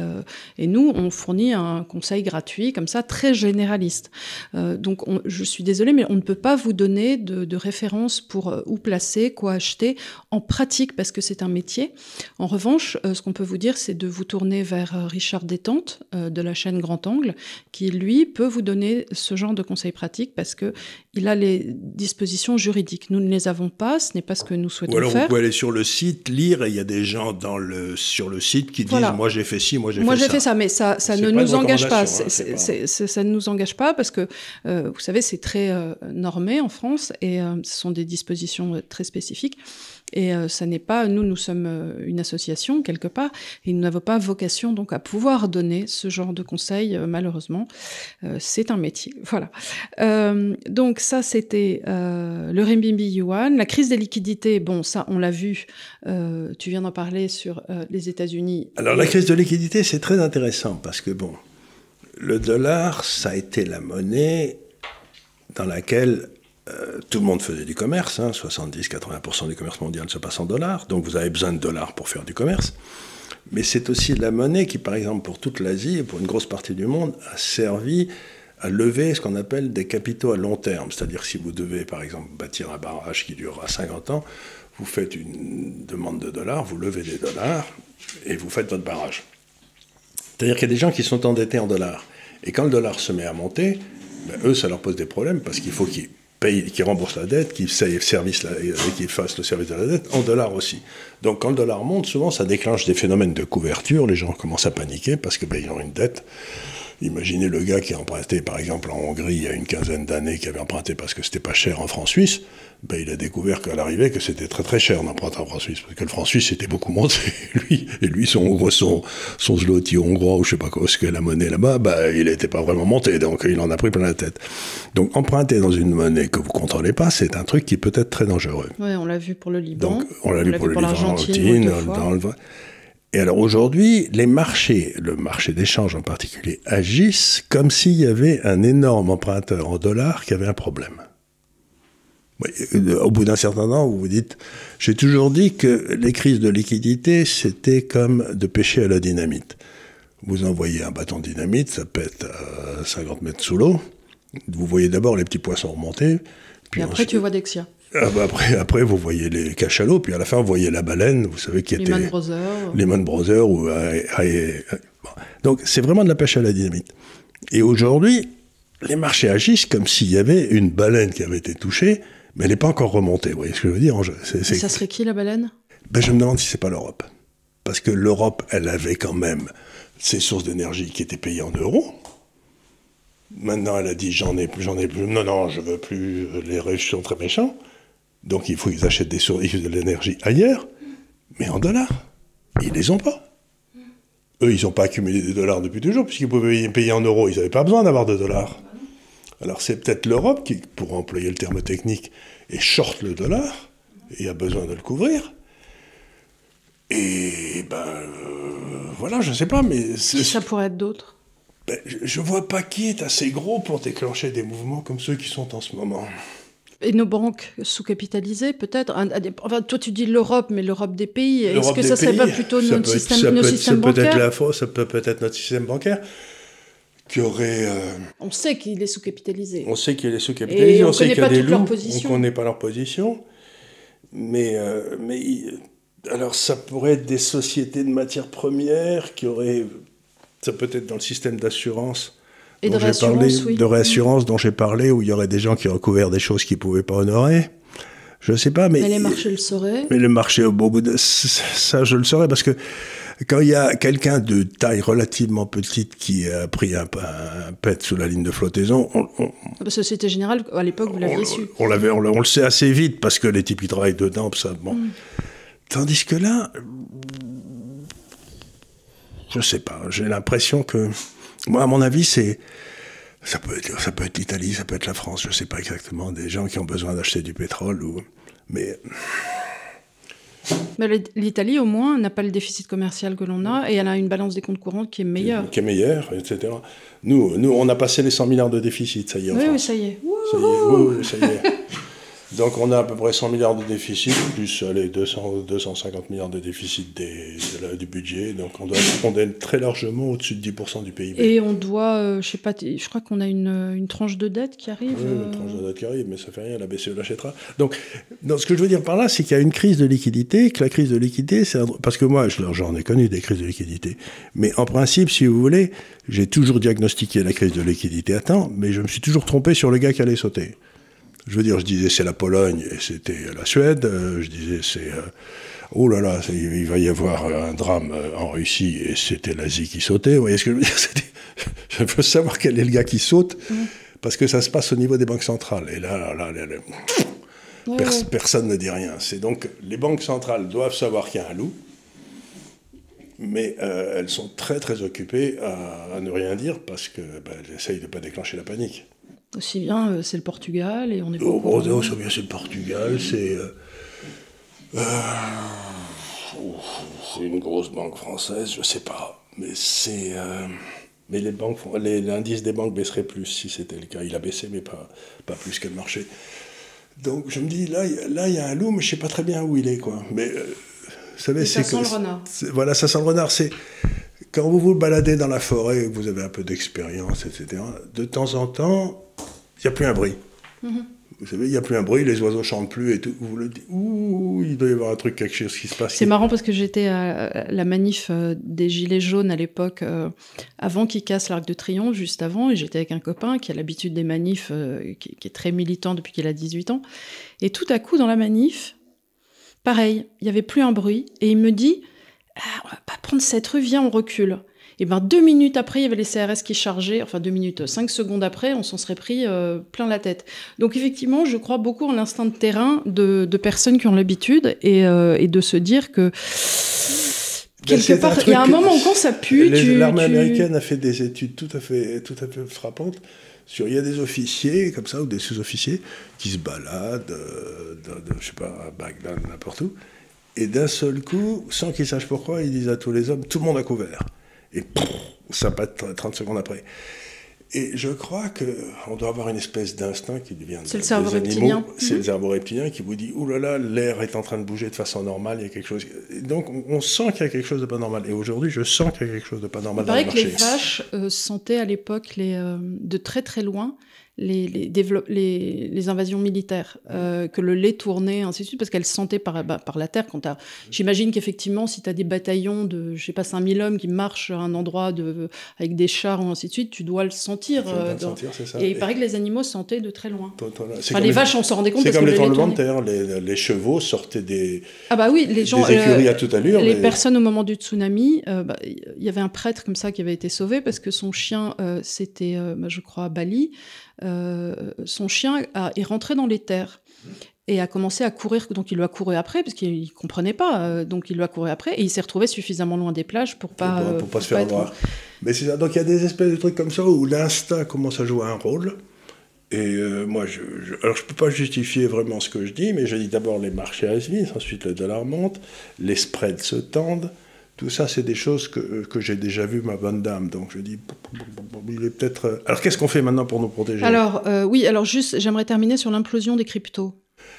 Speaker 1: nous, on fournit un conseil gratuit, comme ça, très généraliste. Donc, on- je suis désolée, mais on ne peut pas vous donner de, de références pour où placer, quoi acheter en pratique, parce que c'est un métier. En revanche, ce qu'on peut vous dire, c'est de vous tourner vers Richard Détente de la chaîne Grand Angle, qui lui peut vous donner ce genre de conseils pratiques parce que il a les les dispositions juridiques. Nous ne les avons pas, ce n'est pas ce que nous souhaitons
Speaker 2: Ou alors
Speaker 1: faire.
Speaker 2: vous pouvez aller sur le site, lire, et il y a des gens dans le, sur le site qui disent
Speaker 1: Voilà.
Speaker 2: Moi j'ai fait ci, moi j'ai
Speaker 1: Moi,
Speaker 2: fait
Speaker 1: j'ai
Speaker 2: ça.
Speaker 1: fait ça, mais ça, ne nous engage pas.
Speaker 2: hein,
Speaker 1: ça ne nous engage pas parce que, euh, vous savez, c'est très euh, normé en France et euh, ce sont des dispositions très spécifiques. Et euh, ça n'est pas, nous, nous sommes euh, une association quelque part, et nous n'avons pas vocation donc à pouvoir donner ce genre de conseils, euh, malheureusement. C'est un métier, voilà. Donc ça, c'était le renminbi yuan, la crise des liquidités. Bon, ça, on l'a vu. tu viens d'en parler sur les États-Unis.
Speaker 2: Alors la crise de liquidité, c'est très intéressant parce que bon, le dollar, ça a été la monnaie dans laquelle euh, tout le monde faisait du commerce. hein, 70-80% du commerce mondial se passe en dollars. Donc vous avez besoin de dollars pour faire du commerce. Mais c'est aussi la monnaie qui, par exemple, pour toute l'Asie et pour une grosse partie du monde, a servi à lever ce qu'on appelle des capitaux à long terme. C'est-à-dire si vous devez, par exemple, bâtir un barrage qui durera 50 ans, vous faites une demande de dollars, vous levez des dollars et vous faites votre barrage. C'est-à-dire qu'il y a des gens qui sont endettés en dollars. Et quand le dollar se met à monter, ben, eux, ça leur pose des problèmes parce qu'il faut qu'ils payent, qu'ils remboursent la dette, sa- service et qu'ils fassent le service de la dette en dollars aussi. Donc quand le dollar monte, souvent ça déclenche des phénomènes de couverture. Les gens commencent à paniquer parce qu'ils ben, ont une dette. Imaginez le gars qui a emprunté, par exemple, en Hongrie il y a une quinzaine d'années, qui avait emprunté parce que c'était pas cher en franc suisse. Ben, il a découvert qu'à l'arrivée que c'était très très cher d'emprunter en franc suisse, parce que le franc suisse était beaucoup monté. lui, et lui, son, son, son zloty hongrois, ou je sais pas quoi, ce qu'est la monnaie là-bas, ben, il n'était pas vraiment monté, donc il en a pris plein la tête. Donc emprunter dans une monnaie que vous contrôlez pas, c'est un truc qui peut être très dangereux.
Speaker 1: Ouais, on l'a vu pour le Liban.
Speaker 2: Donc, on l'a vu pour le en
Speaker 1: l'Argentine.
Speaker 2: Dans le- Et alors aujourd'hui, les marchés, le marché d'échange en particulier, agissent comme s'il y avait un énorme emprunteur en dollars qui avait un problème. Euh, Au bout d'un certain temps, vous vous dites, j'ai toujours dit que les crises de liquidité, c'était comme de pêcher à la dynamite. Vous envoyez un bâton de dynamite, ça pète à 50 mètres sous l'eau. Vous voyez d'abord les petits poissons remonter. Puis
Speaker 1: Et après,
Speaker 2: ensuite-
Speaker 1: tu vois Dexia.
Speaker 2: ah bah après, après, vous voyez les cachalots, puis à la fin, vous voyez la baleine, vous savez qui était...
Speaker 1: Lehman Brothers.
Speaker 2: Lehman Brothers. Ou, euh, euh, euh. Donc, c'est vraiment de la pêche à la dynamite. Et aujourd'hui, les marchés agissent comme s'il y avait une baleine qui avait été touchée, mais elle n'est pas encore remontée. Vous voyez ce que je veux dire c'est-
Speaker 1: ça serait qui la baleine?
Speaker 2: Ben, Je me demande si c'est pas l'Europe. Parce que l'Europe, elle avait quand même ses sources d'énergie qui étaient payées en euros. Maintenant, elle a dit j'en ai plus, j'en ai plus. Non, non, je veux plus. Les riches sont très méchants. Donc, il faut qu'ils achètent des sources de l'énergie ailleurs, mais en dollars. Ils les ont pas. Eux, ils n'ont pas accumulé des dollars depuis toujours, puisqu'ils pouvaient payer en euros. Ils n'avaient pas besoin d'avoir de dollars. Alors, c'est peut-être l'Europe qui, pour employer le terme technique, est short le dollar et a besoin de le couvrir. Et ben euh, voilà, je sais pas, mais
Speaker 1: ça pourrait être d'autres
Speaker 2: ben, je, je vois pas qui est assez gros pour déclencher des mouvements comme ceux qui sont en ce moment.
Speaker 1: Et nos banques sous-capitalisées, peut-être Enfin, toi, tu dis l'Europe, mais l'Europe des pays. Est-ce que ça serait pas plutôt notre système, systèmes
Speaker 2: ça peut être la fausse, ça peut peut-être notre système bancaire qui aurait. euh,
Speaker 1: On sait qu'il est sous-capitalisé.
Speaker 2: on sait qu'il
Speaker 1: Et
Speaker 2: sous-capitalisés,
Speaker 1: on
Speaker 2: on, sait
Speaker 1: connaît
Speaker 2: qu'il y a
Speaker 1: pas
Speaker 2: des loups, on connaît pas leur position. Mais, euh, mais alors ça pourrait être des sociétés de matières premières qui auraient. Ça peut être dans le système d'assurance.
Speaker 1: Et de
Speaker 2: dont parlé,
Speaker 1: réassurance, oui.
Speaker 2: de réassurance dont j'ai parlé, où il y aurait des gens qui recouvrent des choses qu'ils ne pouvaient pas honorer. Je ne sais pas, mais,
Speaker 1: Mais les marchés le sauraient.
Speaker 2: mais le marché, au bout de ça, je le saurais, parce que quand il y a quelqu'un de taille relativement petite qui a pris un, un pet sous la ligne de flottaison, on,
Speaker 1: Société Générale, à l'époque, vous l'aviez su.
Speaker 2: on l'avait, on, le- on le sait assez vite, parce que les types qui travaillent dedans, ça, bon.
Speaker 1: Mm.
Speaker 2: Tandis que là, je sais pas, j'ai l'impression que, moi, à mon avis, c'est, ça peut être, ça peut être l'Italie, ça peut être la France, je sais pas exactement, des gens qui ont besoin d'acheter du pétrole ou, mais
Speaker 1: Mais l'Italie, au moins, n'a pas le déficit commercial que l'on a et elle a une balance des comptes courants qui est meilleure.
Speaker 2: qui est meilleur, etc. Nous, nous, on a passé les 100 milliards de déficit, ça y est.
Speaker 1: Oui, oui, ça y est.
Speaker 2: Ça y est, oui, oui, ça y est. Donc on a à peu près 100 milliards de déficit, plus allez, 200, 250 milliards de déficit des- de la- du budget. Donc on doit on est très largement au-dessus de 10% du PIB.
Speaker 1: Et on doit, euh, je sais pas, je crois qu'on a une, une tranche de dette qui arrive.
Speaker 2: Oui,
Speaker 1: euh,
Speaker 2: une tranche de dette qui arrive, mais ça fait rien, la BCE l'achètera. Donc, ce que je veux dire par là, c'est qu'il y a une crise de liquidité, que la crise de liquidité, c'est parce que moi, je- j'en ai connu des crises de liquidité. Mais en principe, si vous voulez, j'ai toujours diagnostiqué la crise de liquidité à temps, mais je me suis toujours trompé sur le gars qui allait sauter. Je veux dire, je disais c'est la Pologne et c'était la Suède. Euh, je disais c'est oh là là, il va y avoir un drame en Russie et c'était l'Asie qui sautait. Vous voyez ce que je veux dire? Je veux savoir quel est le gars qui saute mmh. parce que ça se passe au niveau des banques centrales. Et là, là, là, personne ne dit rien. C'est donc les banques centrales doivent savoir qu'il y a un loup mais euh, elles sont très très occupées à, ne rien dire parce qu'elles bah, essayent de ne pas déclencher la panique.
Speaker 1: Aussi bien, euh, c'est le Portugal et on est.
Speaker 2: Oh, oh, oh bien, c'est le Portugal, c'est. Euh, c'est une grosse banque française, je sais pas, mais c'est. mais les banques, l'indice des banques baisserait plus si c'était le cas. Il a baissé, mais pas, pas plus que le marché. Donc je me dis, là, là, il y a un loup, mais je sais pas très bien où il est, quoi. Mais
Speaker 1: vous savez, c'est ça sent le renard.
Speaker 2: Voilà, ça sent le renard. C'est quand vous vous baladez dans la forêt, et que vous avez un peu d'expérience, etc. De temps en temps, il n'y a plus un bruit. Mhm. Vous savez, il n'y a plus un bruit, les oiseaux chantent plus et tout. Vous le dites, ouh, il doit y avoir un truc, quelque chose qui se passe.
Speaker 1: C'est marrant parce que j'étais à la manif euh, des Gilets jaunes à l'époque, euh, avant qu'ils cassent l'Arc de Triomphe, juste avant, et j'étais avec un copain qui a l'habitude des manifs, euh, qui, qui, est très militant depuis qu'il a 18 ans. Et tout à coup, dans la manif, Pareil, il n'y avait plus un bruit. Et il me dit ah, On va pas prendre cette rue, viens, on recule. Et bien, deux minutes après, il y avait les CRS qui chargeaient, enfin deux minutes, cinq secondes après, on s'en serait pris euh, plein la tête. Donc effectivement, je crois beaucoup en l'instinct de terrain de, personnes qui ont l'habitude et, euh, et, de se dire que quelque part, il y a un moment où quand ça pue,
Speaker 2: l'armée américaine a fait des études tout à fait, tout à fait frappantes il y a des officiers comme ça, ou des sous-officiers, qui se baladent, euh, je sais pas, à Bagdad, n'importe où, et d'un seul coup, sans qu'ils sachent pourquoi, ils disent à tous les hommes, tout le monde a couvert. Et ça pète 30 secondes après. Et je crois qu'on doit avoir une espèce d'instinct qui devient.
Speaker 1: C'est le cerveau reptilien.
Speaker 2: C'est le cerveau reptilien qui vous dit Ouh là là, l'air est en train de bouger de façon normale, il y a quelque chose. donc on sent qu'il y a quelque chose de pas normal. Et aujourd'hui, je sens qu'il y a quelque chose de pas normal
Speaker 1: il paraît que les vaches euh, sentaient à l'époque les, euh, de très très loin les, les, les, invasions militaires, euh, que le lait tournait, ainsi de suite, parce qu'elles sentaient par, bah, par la terre. J'imagine qu'effectivement, si tu as des bataillons de, je sais pas, 5000 hommes qui marchent à un endroit de, avec des chars ou ainsi de suite, tu dois le sentir. Euh, Et il paraît que les animaux sentaient de très loin. Enfin, les, vaches, on s'en rendait compte.
Speaker 2: C'est comme les tremblements de terre, les, chevaux sortaient des,
Speaker 1: ah bah oui, les gens,
Speaker 2: écuries euh, à toute allure.
Speaker 1: Les personnes au moment du tsunami, bah, il y avait un prêtre comme ça qui avait été sauvé parce que son chien, c'était, bah, je crois, à Bali. Euh, son chien est rentré dans les terres et a commencé à courir. Donc il lui a couru après parce qu'il ne comprenait pas. Euh, donc il lui a couru après et il s'est retrouvé suffisamment loin des plages pour pas
Speaker 2: pour, pas, se faire voir. Mais c'est ça. Donc il y a des espèces de trucs comme ça où l'instinct commence à jouer un rôle. Et euh, moi, je, alors je peux pas justifier vraiment ce que je dis, mais je dis d'abord les marchés à ensuite le dollar monte, les spreads se tendent. Tout ça, c'est des choses que, que j'ai déjà vues, ma bonne dame. Donc je dis, il est peut-être. Euh, alors qu'est-ce qu'on fait maintenant pour nous protéger?
Speaker 1: Alors euh, oui, alors juste, j'aimerais terminer sur l'implosion des cryptos.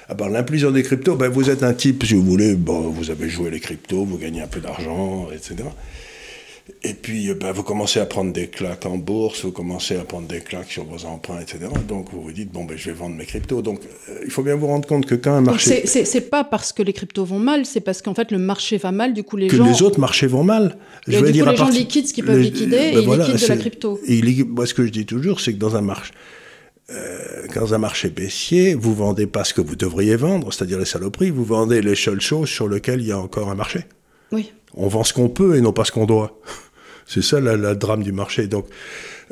Speaker 2: Ah ben, l'implosion des cryptos, ben, vous êtes un type, si vous voulez, bon, vous avez joué les cryptos, vous gagnez un peu d'argent, etc. Et puis, euh, bah, vous commencez à prendre des claques en bourse, vous commencez à prendre des claques sur vos emprunts, etc. Donc, vous vous dites, bon, ben, je vais vendre mes cryptos. Donc, euh, il faut bien vous rendre compte que quand un marché...
Speaker 1: C'est pas parce que les cryptos vont mal, c'est parce qu'en fait, le marché va mal, du coup, les
Speaker 2: que
Speaker 1: gens...
Speaker 2: Que les autres marchés vont mal.
Speaker 1: Je veux dire, coup, les gens liquident ce qu'ils peuvent liquider et ils liquident de la crypto.
Speaker 2: Et moi, ce que je dis toujours, c'est que dans un marché... Euh, dans un marché baissier, vous vendez pas ce que vous devriez vendre, c'est-à-dire les saloperies, vous vendez les seules choses sur lesquelles il y a encore un marché.
Speaker 1: Oui.
Speaker 2: On vend ce qu'on peut et non pas ce qu'on doit. C'est ça la, drame du marché. Donc,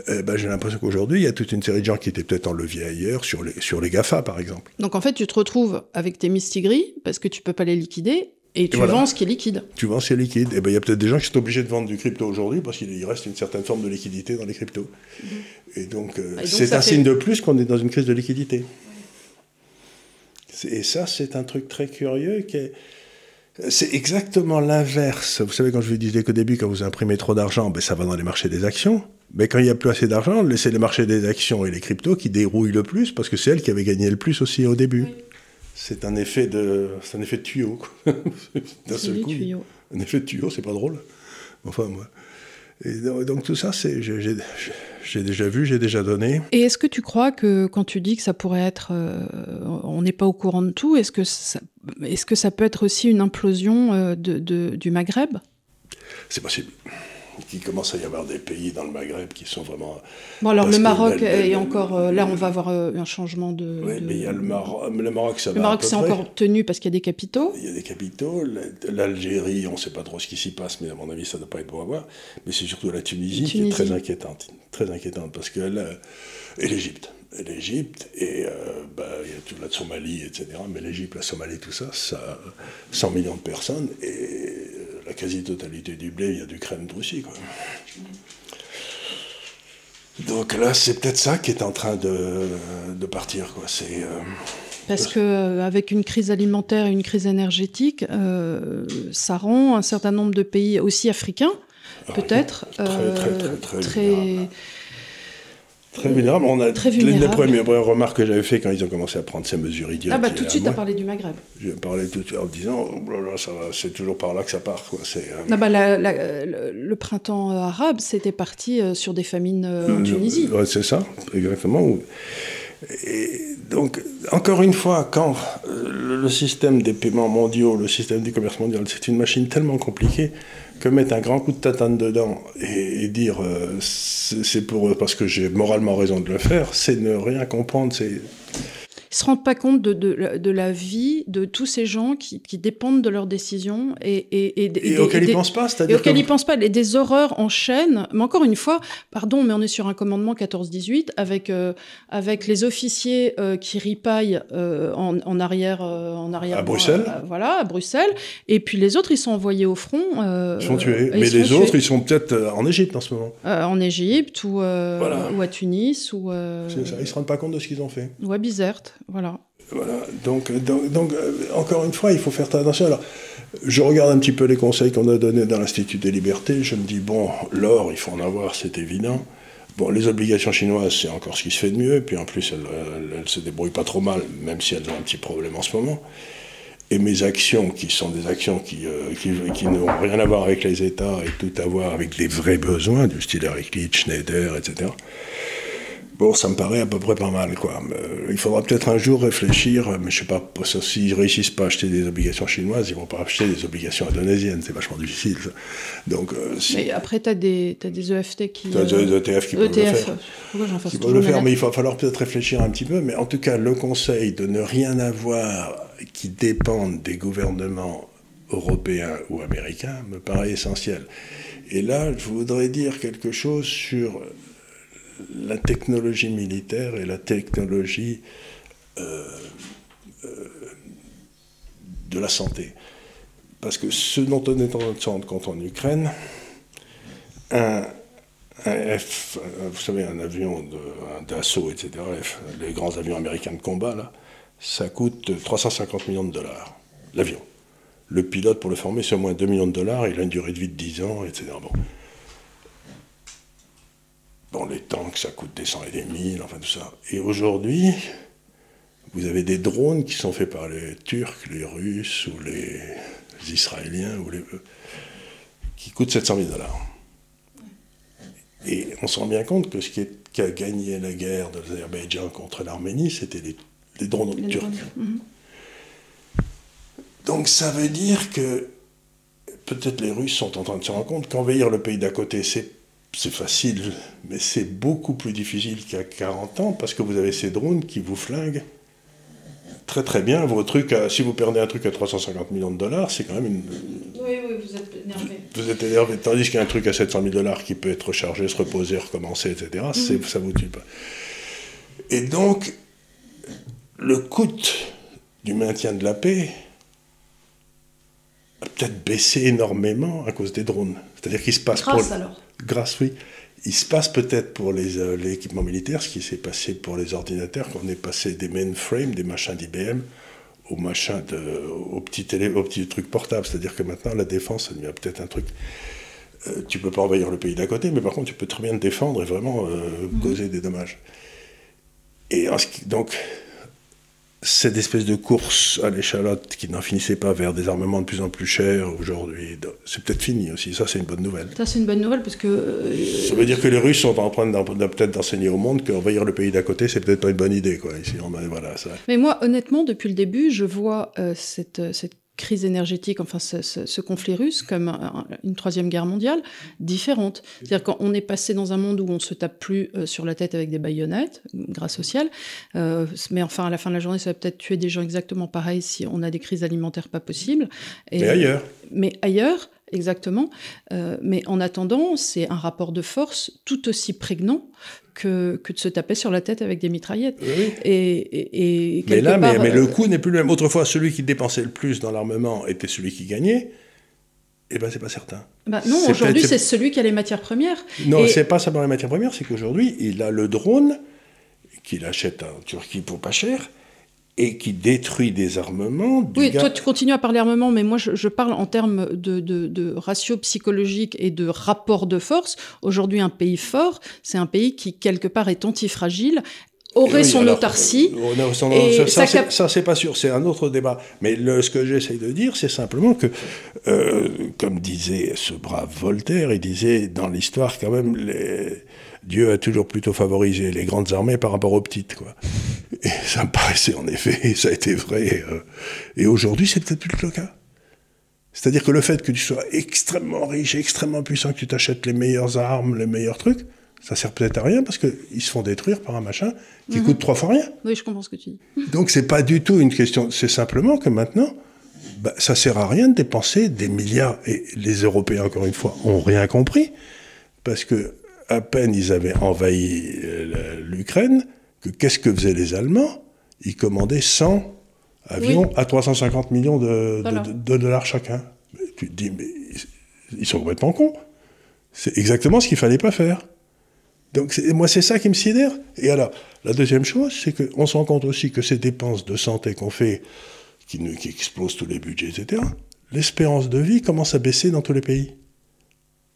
Speaker 2: euh, ben, j'ai l'impression qu'aujourd'hui, il y a toute une série de gens qui étaient peut-être en levier ailleurs, sur les, sur les GAFA par exemple.
Speaker 1: Donc en fait, tu te retrouves avec tes mistigris parce que tu peux pas les liquider et tu vends ce qui est liquide.
Speaker 2: Tu vends ce qui est liquide. Et ben, il y a peut-être des gens qui sont obligés de vendre du crypto aujourd'hui parce qu'il reste une certaine forme de liquidité dans les cryptos. Mhm. Et donc, euh, c'est un signe de plus qu'on est dans une crise de liquidité. Et ça, c'est un truc très curieux qui est c'est exactement l'inverse. Vous savez, quand je vous disais qu'au début, quand vous imprimez trop d'argent, ben, ça va dans les marchés des actions. Mais quand il n'y a plus assez d'argent, c'est les marchés des actions et les cryptos qui dérouillent le plus, parce que c'est elles qui avaient gagné le plus aussi au début. C'est un effet de, c'est un effet de tuyau.
Speaker 1: D'un seul coup.
Speaker 2: Un effet de tuyau, c'est pas drôle. Enfin, moi. Et donc tout ça, c'est, j'ai déjà vu, j'ai déjà donné.
Speaker 1: Et est-ce que tu crois que quand tu dis que ça pourrait être, euh, on n'est pas au courant de tout, est-ce que ça, est-ce que ça peut être aussi une implosion euh, de, du Maghreb?
Speaker 2: C'est possible. Qu'il commence à y avoir des pays dans le Maghreb qui sont vraiment.
Speaker 1: Bon, alors le Maroc est encore. là, on va avoir un changement de.
Speaker 2: Oui, mais il y a le, Maroc, le Maroc, ça
Speaker 1: Le Maroc, c'est encore tenu parce qu'il y a des capitaux.
Speaker 2: Il y a des capitaux. L'Algérie, on ne sait pas trop ce qui s'y passe, mais à mon avis, ça ne doit pas être bon à voir. Mais c'est surtout la Tunisie, qui est très inquiétante. Très inquiétante parce que là. Et l'Égypte l'Égypte, et euh, bah, il y a toute la Somalie, etc. Mais l'Égypte, la Somalie, tout ça, ça a 100 millions de personnes, et la quasi-totalité du blé vient d'Ukraine, de Russie. Quoi. Donc là, c'est peut-être ça qui est en train de, de partir. Quoi. C'est, euh,
Speaker 1: parce que euh, avec une crise alimentaire et une crise énergétique, ça rend un certain nombre de pays aussi africains, ah peut-être,
Speaker 2: très, très, très, très, très Très vulnérable. On a Très vulnérable. Les premières, remarques que j'avais fait quand ils ont commencé à prendre ces mesures idiotes.
Speaker 1: Ah bah tout de suite, tu as parlé du Maghreb.
Speaker 2: J'ai parlé tout de suite en disant, oh c'est toujours par là que ça part. Quoi.
Speaker 1: Euh... Non, bah, la, la, le, printemps arabe, c'était parti euh, sur des famines euh, en Tunisie.
Speaker 2: Ouais, c'est ça, exactement. Et donc, encore une fois, quand le système des paiements mondiaux, le système du commerce mondial, c'est une machine tellement compliquée que mettre un grand coup de tatane dedans et, dire euh, c'est pour parce que j'ai moralement raison de le faire, c'est ne rien comprendre. C'est
Speaker 1: se rendent pas compte de, de, de, la vie de tous ces gens qui, qui dépendent de leurs décisions et, et,
Speaker 2: et, et auxquels ils pensent pas,
Speaker 1: c'est-à-dire auxquels ils pensent pas, les, des horreurs en chaîne. Mais encore une fois, pardon, mais on est sur un commandement 14-18 avec euh, avec les officiers euh, qui ripaillent euh, en, en, arrière en arrière
Speaker 2: à Bruxelles,
Speaker 1: voilà, à Bruxelles, et puis les autres ils sont envoyés au front.
Speaker 2: ils sont tués, mais les autres ils sont peut-être en Égypte en ce moment.
Speaker 1: en Égypte ou ou à Tunis ou.
Speaker 2: Ça, ils se rendent pas compte de ce qu'ils ont fait.
Speaker 1: Ou à Bizerte. Voilà.
Speaker 2: Donc, donc, euh, encore une fois, il faut faire attention. Alors, je regarde un petit peu les conseils qu'on a donnés dans l'Institut des libertés. Je me dis, bon, l'or, il faut en avoir, c'est évident. Bon, les obligations chinoises, c'est encore ce qui se fait de mieux. Puis en plus, elles, ne se débrouillent pas trop mal, même si elles ont un petit problème en ce moment. Et mes actions, qui sont des actions qui, euh, qui n'ont rien à voir avec les États et tout à voir avec des vrais besoins, du style Eric Schneider, etc. Bon, ça me paraît à peu près pas mal, quoi. Euh, il faudra peut-être un jour réfléchir, mais je sais pas, s'ils réussissent pas à acheter des obligations chinoises, ils vont pas acheter des obligations indonésiennes, c'est vachement difficile. Ça. Donc,
Speaker 1: euh, Mais après, tu as des, as des EFT qui...
Speaker 2: Tu as des ETF qui peuvent le faire. Pourquoi j'en qui peuvent le faire, mais il va falloir peut-être réfléchir un petit peu, mais en tout cas, le conseil de ne rien avoir qui dépende des gouvernements européens ou américains me paraît essentiel. Et là, je voudrais dire quelque chose sur la technologie militaire et la technologie euh, euh, de la santé. Parce que ce dont on est en train de se rendre compte en Ukraine, un, F, vous savez, un avion d'assaut, etc., les grands avions américains de combat, là, ça coûte 350 millions de dollars, l'avion. Le pilote, pour le former, c'est au moins 2 millions de dollars, il a une durée de vie de 10 ans, etc. Bon. Bon, les tanks, ça coûte des cent et des mille, enfin tout ça. Et aujourd'hui, vous avez des drones qui sont faits par les Turcs, les Russes ou les Israéliens, ou les... qui coûtent 700 000 dollars. Et on se rend bien compte que ce qui, a gagné la guerre de l'Azerbaïdjan contre l'Arménie, c'était les, drones turcs. Mhm. Donc ça veut dire que peut-être les Russes sont en train de se rendre compte qu'envahir le pays d'à côté, c'est c'est facile, mais c'est beaucoup plus difficile a 40 ans parce que vous avez ces drones qui vous flinguent très très bien. Vos trucs, si vous perdez un truc à 350 millions de dollars, c'est quand même une.
Speaker 1: Oui, oui, vous êtes énervé.
Speaker 2: Vous, êtes énervé. Tandis qu'il y a un truc à 700 000 dollars qui peut être rechargé, se reposer, recommencer, etc., mm ça vous tue pas. Et donc, le coût du maintien de la paix a peut-être baissé énormément à cause des drones. C'est-à-dire qu'il se passe.
Speaker 1: Grâce alors
Speaker 2: grâce, oui. Il se passe peut-être pour les, euh, équipements militaires ce qui s'est passé pour les ordinateurs, qu'on est passé des mainframes, des machins d'IBM, au machin de, au petit, télé, au petit truc portable. C'est-à-dire que maintenant, la défense, ça devient peut-être un truc. Euh, tu peux pas envahir le pays d'à côté, mais par contre, tu peux très bien te défendre et vraiment euh, mmh. causer des dommages. Et donc, cette espèce de course à l'échalote qui n'en finissait pas vers des armements de plus en plus chers aujourd'hui, c'est peut-être fini aussi. Ça, c'est une bonne nouvelle.
Speaker 1: Ça, c'est une bonne nouvelle parce que. Euh,
Speaker 2: ça veut dire que les Russes sont en train peut-être d'enseigner au monde qu'envahir le pays d'à côté, c'est peut-être pas une bonne idée. Quoi. Ici, voilà, ça.
Speaker 1: Mais moi, honnêtement, depuis le début, je vois euh, cette, cette crise énergétique, enfin ce, conflit russe, comme une troisième guerre mondiale, différente. C'est-à-dire qu'on est passé dans un monde où on se tape plus euh, sur la tête avec des baïonnettes, grâce au ciel, euh, mais enfin à la fin de la journée, ça va peut-être tuer des gens exactement pareil si on a des crises alimentaires pas possibles.
Speaker 2: Et, mais ailleurs.
Speaker 1: Mais ailleurs, exactement. Euh, mais en attendant, c'est un rapport de force tout aussi prégnant que, que, de se taper sur la tête avec des mitraillettes.
Speaker 2: Et, et, mais là, mais, le euh, coût n'est plus le même. Autrefois, celui qui dépensait le plus dans l'armement était celui qui gagnait. Eh ben, c'est pas certain.
Speaker 1: Bah non, aujourd'hui, c'est celui qui a les matières premières.
Speaker 2: Non, c'est pas simplement les matières premières, c'est qu'aujourd'hui, il a le drone qu'il achète en Turquie pour pas cher et qui détruit des armements.
Speaker 1: oui, toi tu continues à parler armement, mais moi je, parle en termes de, de, ratio psychologique et de rapport de force. Aujourd'hui, un pays fort, c'est un pays qui quelque part est antifragile aurait son autarcie.
Speaker 2: ça, c'est pas sûr, c'est un autre débat. Mais le, ce que j'essaye de dire, c'est simplement que, euh, comme disait ce brave Voltaire, il disait dans l'histoire quand même, les, Dieu a toujours plutôt favorisé les grandes armées par rapport aux petites, quoi. Et ça me paraissait en effet, ça a été vrai. Euh, et aujourd'hui, c'est peut-être plus le cas. C'est-à-dire que le fait que tu sois extrêmement riche, extrêmement puissant, que tu t'achètes les meilleures armes, les meilleurs trucs, ça sert peut-être à rien parce qu'ils se font détruire par un machin qui mhm. coûte trois fois rien.
Speaker 1: Oui, je comprends ce que tu dis.
Speaker 2: Donc c'est pas du tout une question, c'est simplement que maintenant, bah, ça sert à rien de dépenser des milliards. Et les Européens, encore une fois, ont rien compris parce que à peine ils avaient envahi euh, l'Ukraine, que qu'est-ce que faisaient les Allemands? Ils commandaient 100 avions à 350 millions de, dollars chacun. tu te dis, mais ils sont complètement cons. C'est exactement ce qu'il fallait pas faire. Donc moi, c'est ça qui me sidère. Et alors, la deuxième chose, c'est qu'on se rend compte aussi que ces dépenses de santé qu'on fait, qui, qui explosent tous les budgets, etc., l'espérance de vie commence à baisser dans tous les pays.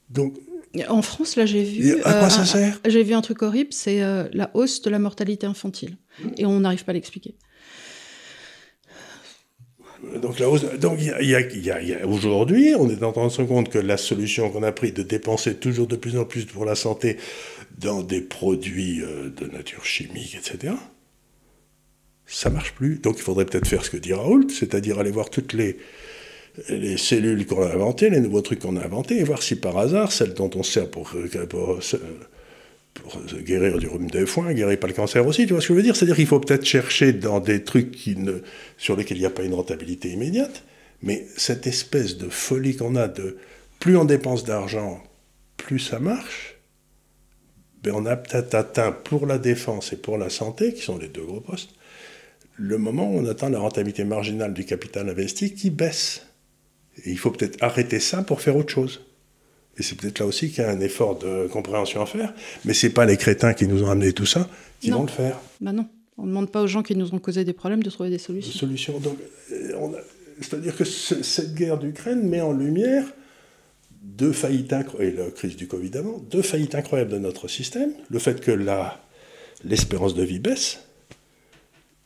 Speaker 1: Donc en France, là, j'ai vu.
Speaker 2: à quoi ça euh, sert?
Speaker 1: J'ai vu un truc horrible, c'est euh, la hausse de la mortalité infantile. Et on n'arrive pas à l'expliquer.
Speaker 2: Donc, la hausse, donc aujourd'hui, on est en train de se rendre compte que la solution qu'on a prise de dépenser toujours de plus en plus pour la santé dans des produits euh, de nature chimique, etc., ça marche plus. Donc il faudrait peut-être faire ce que dit Raoult, c'est-à-dire aller voir toutes les les cellules qu'on a inventées, les nouveaux trucs qu'on a inventés, et voir si par hasard, celles dont on sert pour, pour, guérir du rhume des foins, guérir pas le cancer aussi, tu vois ce que je veux dire? C'est-à-dire qu'il faut peut-être chercher dans des trucs qui ne, sur lesquels il n'y a pas une rentabilité immédiate, mais cette espèce de folie qu'on a de plus on dépense d'argent, plus ça marche, ben on a peut-être atteint pour la défense et pour la santé, qui sont les deux gros postes, le moment où on atteint la rentabilité marginale du capital investi qui baisse. Et il faut peut-être arrêter ça pour faire autre chose. Et c'est peut-être là aussi qu'il y a un effort de compréhension à faire. Mais ce n'est pas les crétins qui nous ont amené tout ça qui vont le faire.
Speaker 1: Bah non. On ne demande pas aux gens qui nous ont causé des problèmes de trouver des solutions. Des
Speaker 2: solutions. Donc, euh, c'est-à-dire que cette guerre d'Ukraine met en lumière deux faillites incroyables, et la crise du Covid avant, deux faillites incroyables de notre système. Le fait que l'espérance de vie baisse,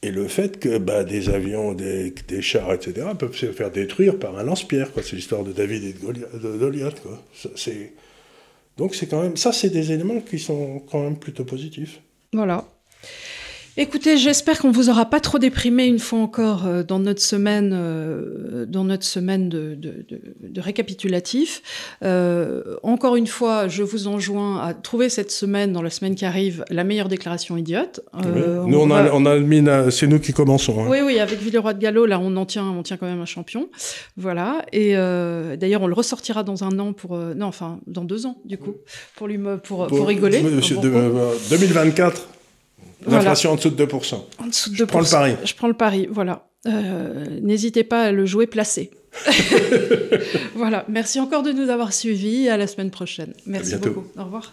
Speaker 2: et le fait que bah, des avions, des, chars, etc., peuvent se faire détruire par un lance-pierre. C'est l'histoire de David et de Goliath. Quoi. Donc c'est quand même ça, c'est des éléments qui sont quand même plutôt positifs.
Speaker 1: Voilà. Écoutez, j'espère qu'on vous aura pas trop déprimé une fois encore euh, dans notre semaine, euh, dans notre semaine de, de, de, récapitulatif. Euh, encore une fois, je vous enjoins à trouver cette semaine, dans la semaine qui arrive, la meilleure déclaration idiote.
Speaker 2: Nous, on, a, on a c'est nous qui commençons. Hein.
Speaker 1: Oui, oui, avec Villeroy de Gallo, là, on en tient, on tient quand même un champion. Voilà. Et d'ailleurs, on le ressortira dans un an pour, non, enfin, dans deux ans, du coup, pour lui, pour, pour, rigoler.
Speaker 2: Monsieur, 2024. L'inflation en dessous de 2%. En dessous de 2%. Je prends le pari.
Speaker 1: Je prends le pari, voilà. Euh, n'hésitez pas à le jouer placé. voilà. Merci encore de nous avoir suivis. À la semaine prochaine. Merci beaucoup. Au revoir.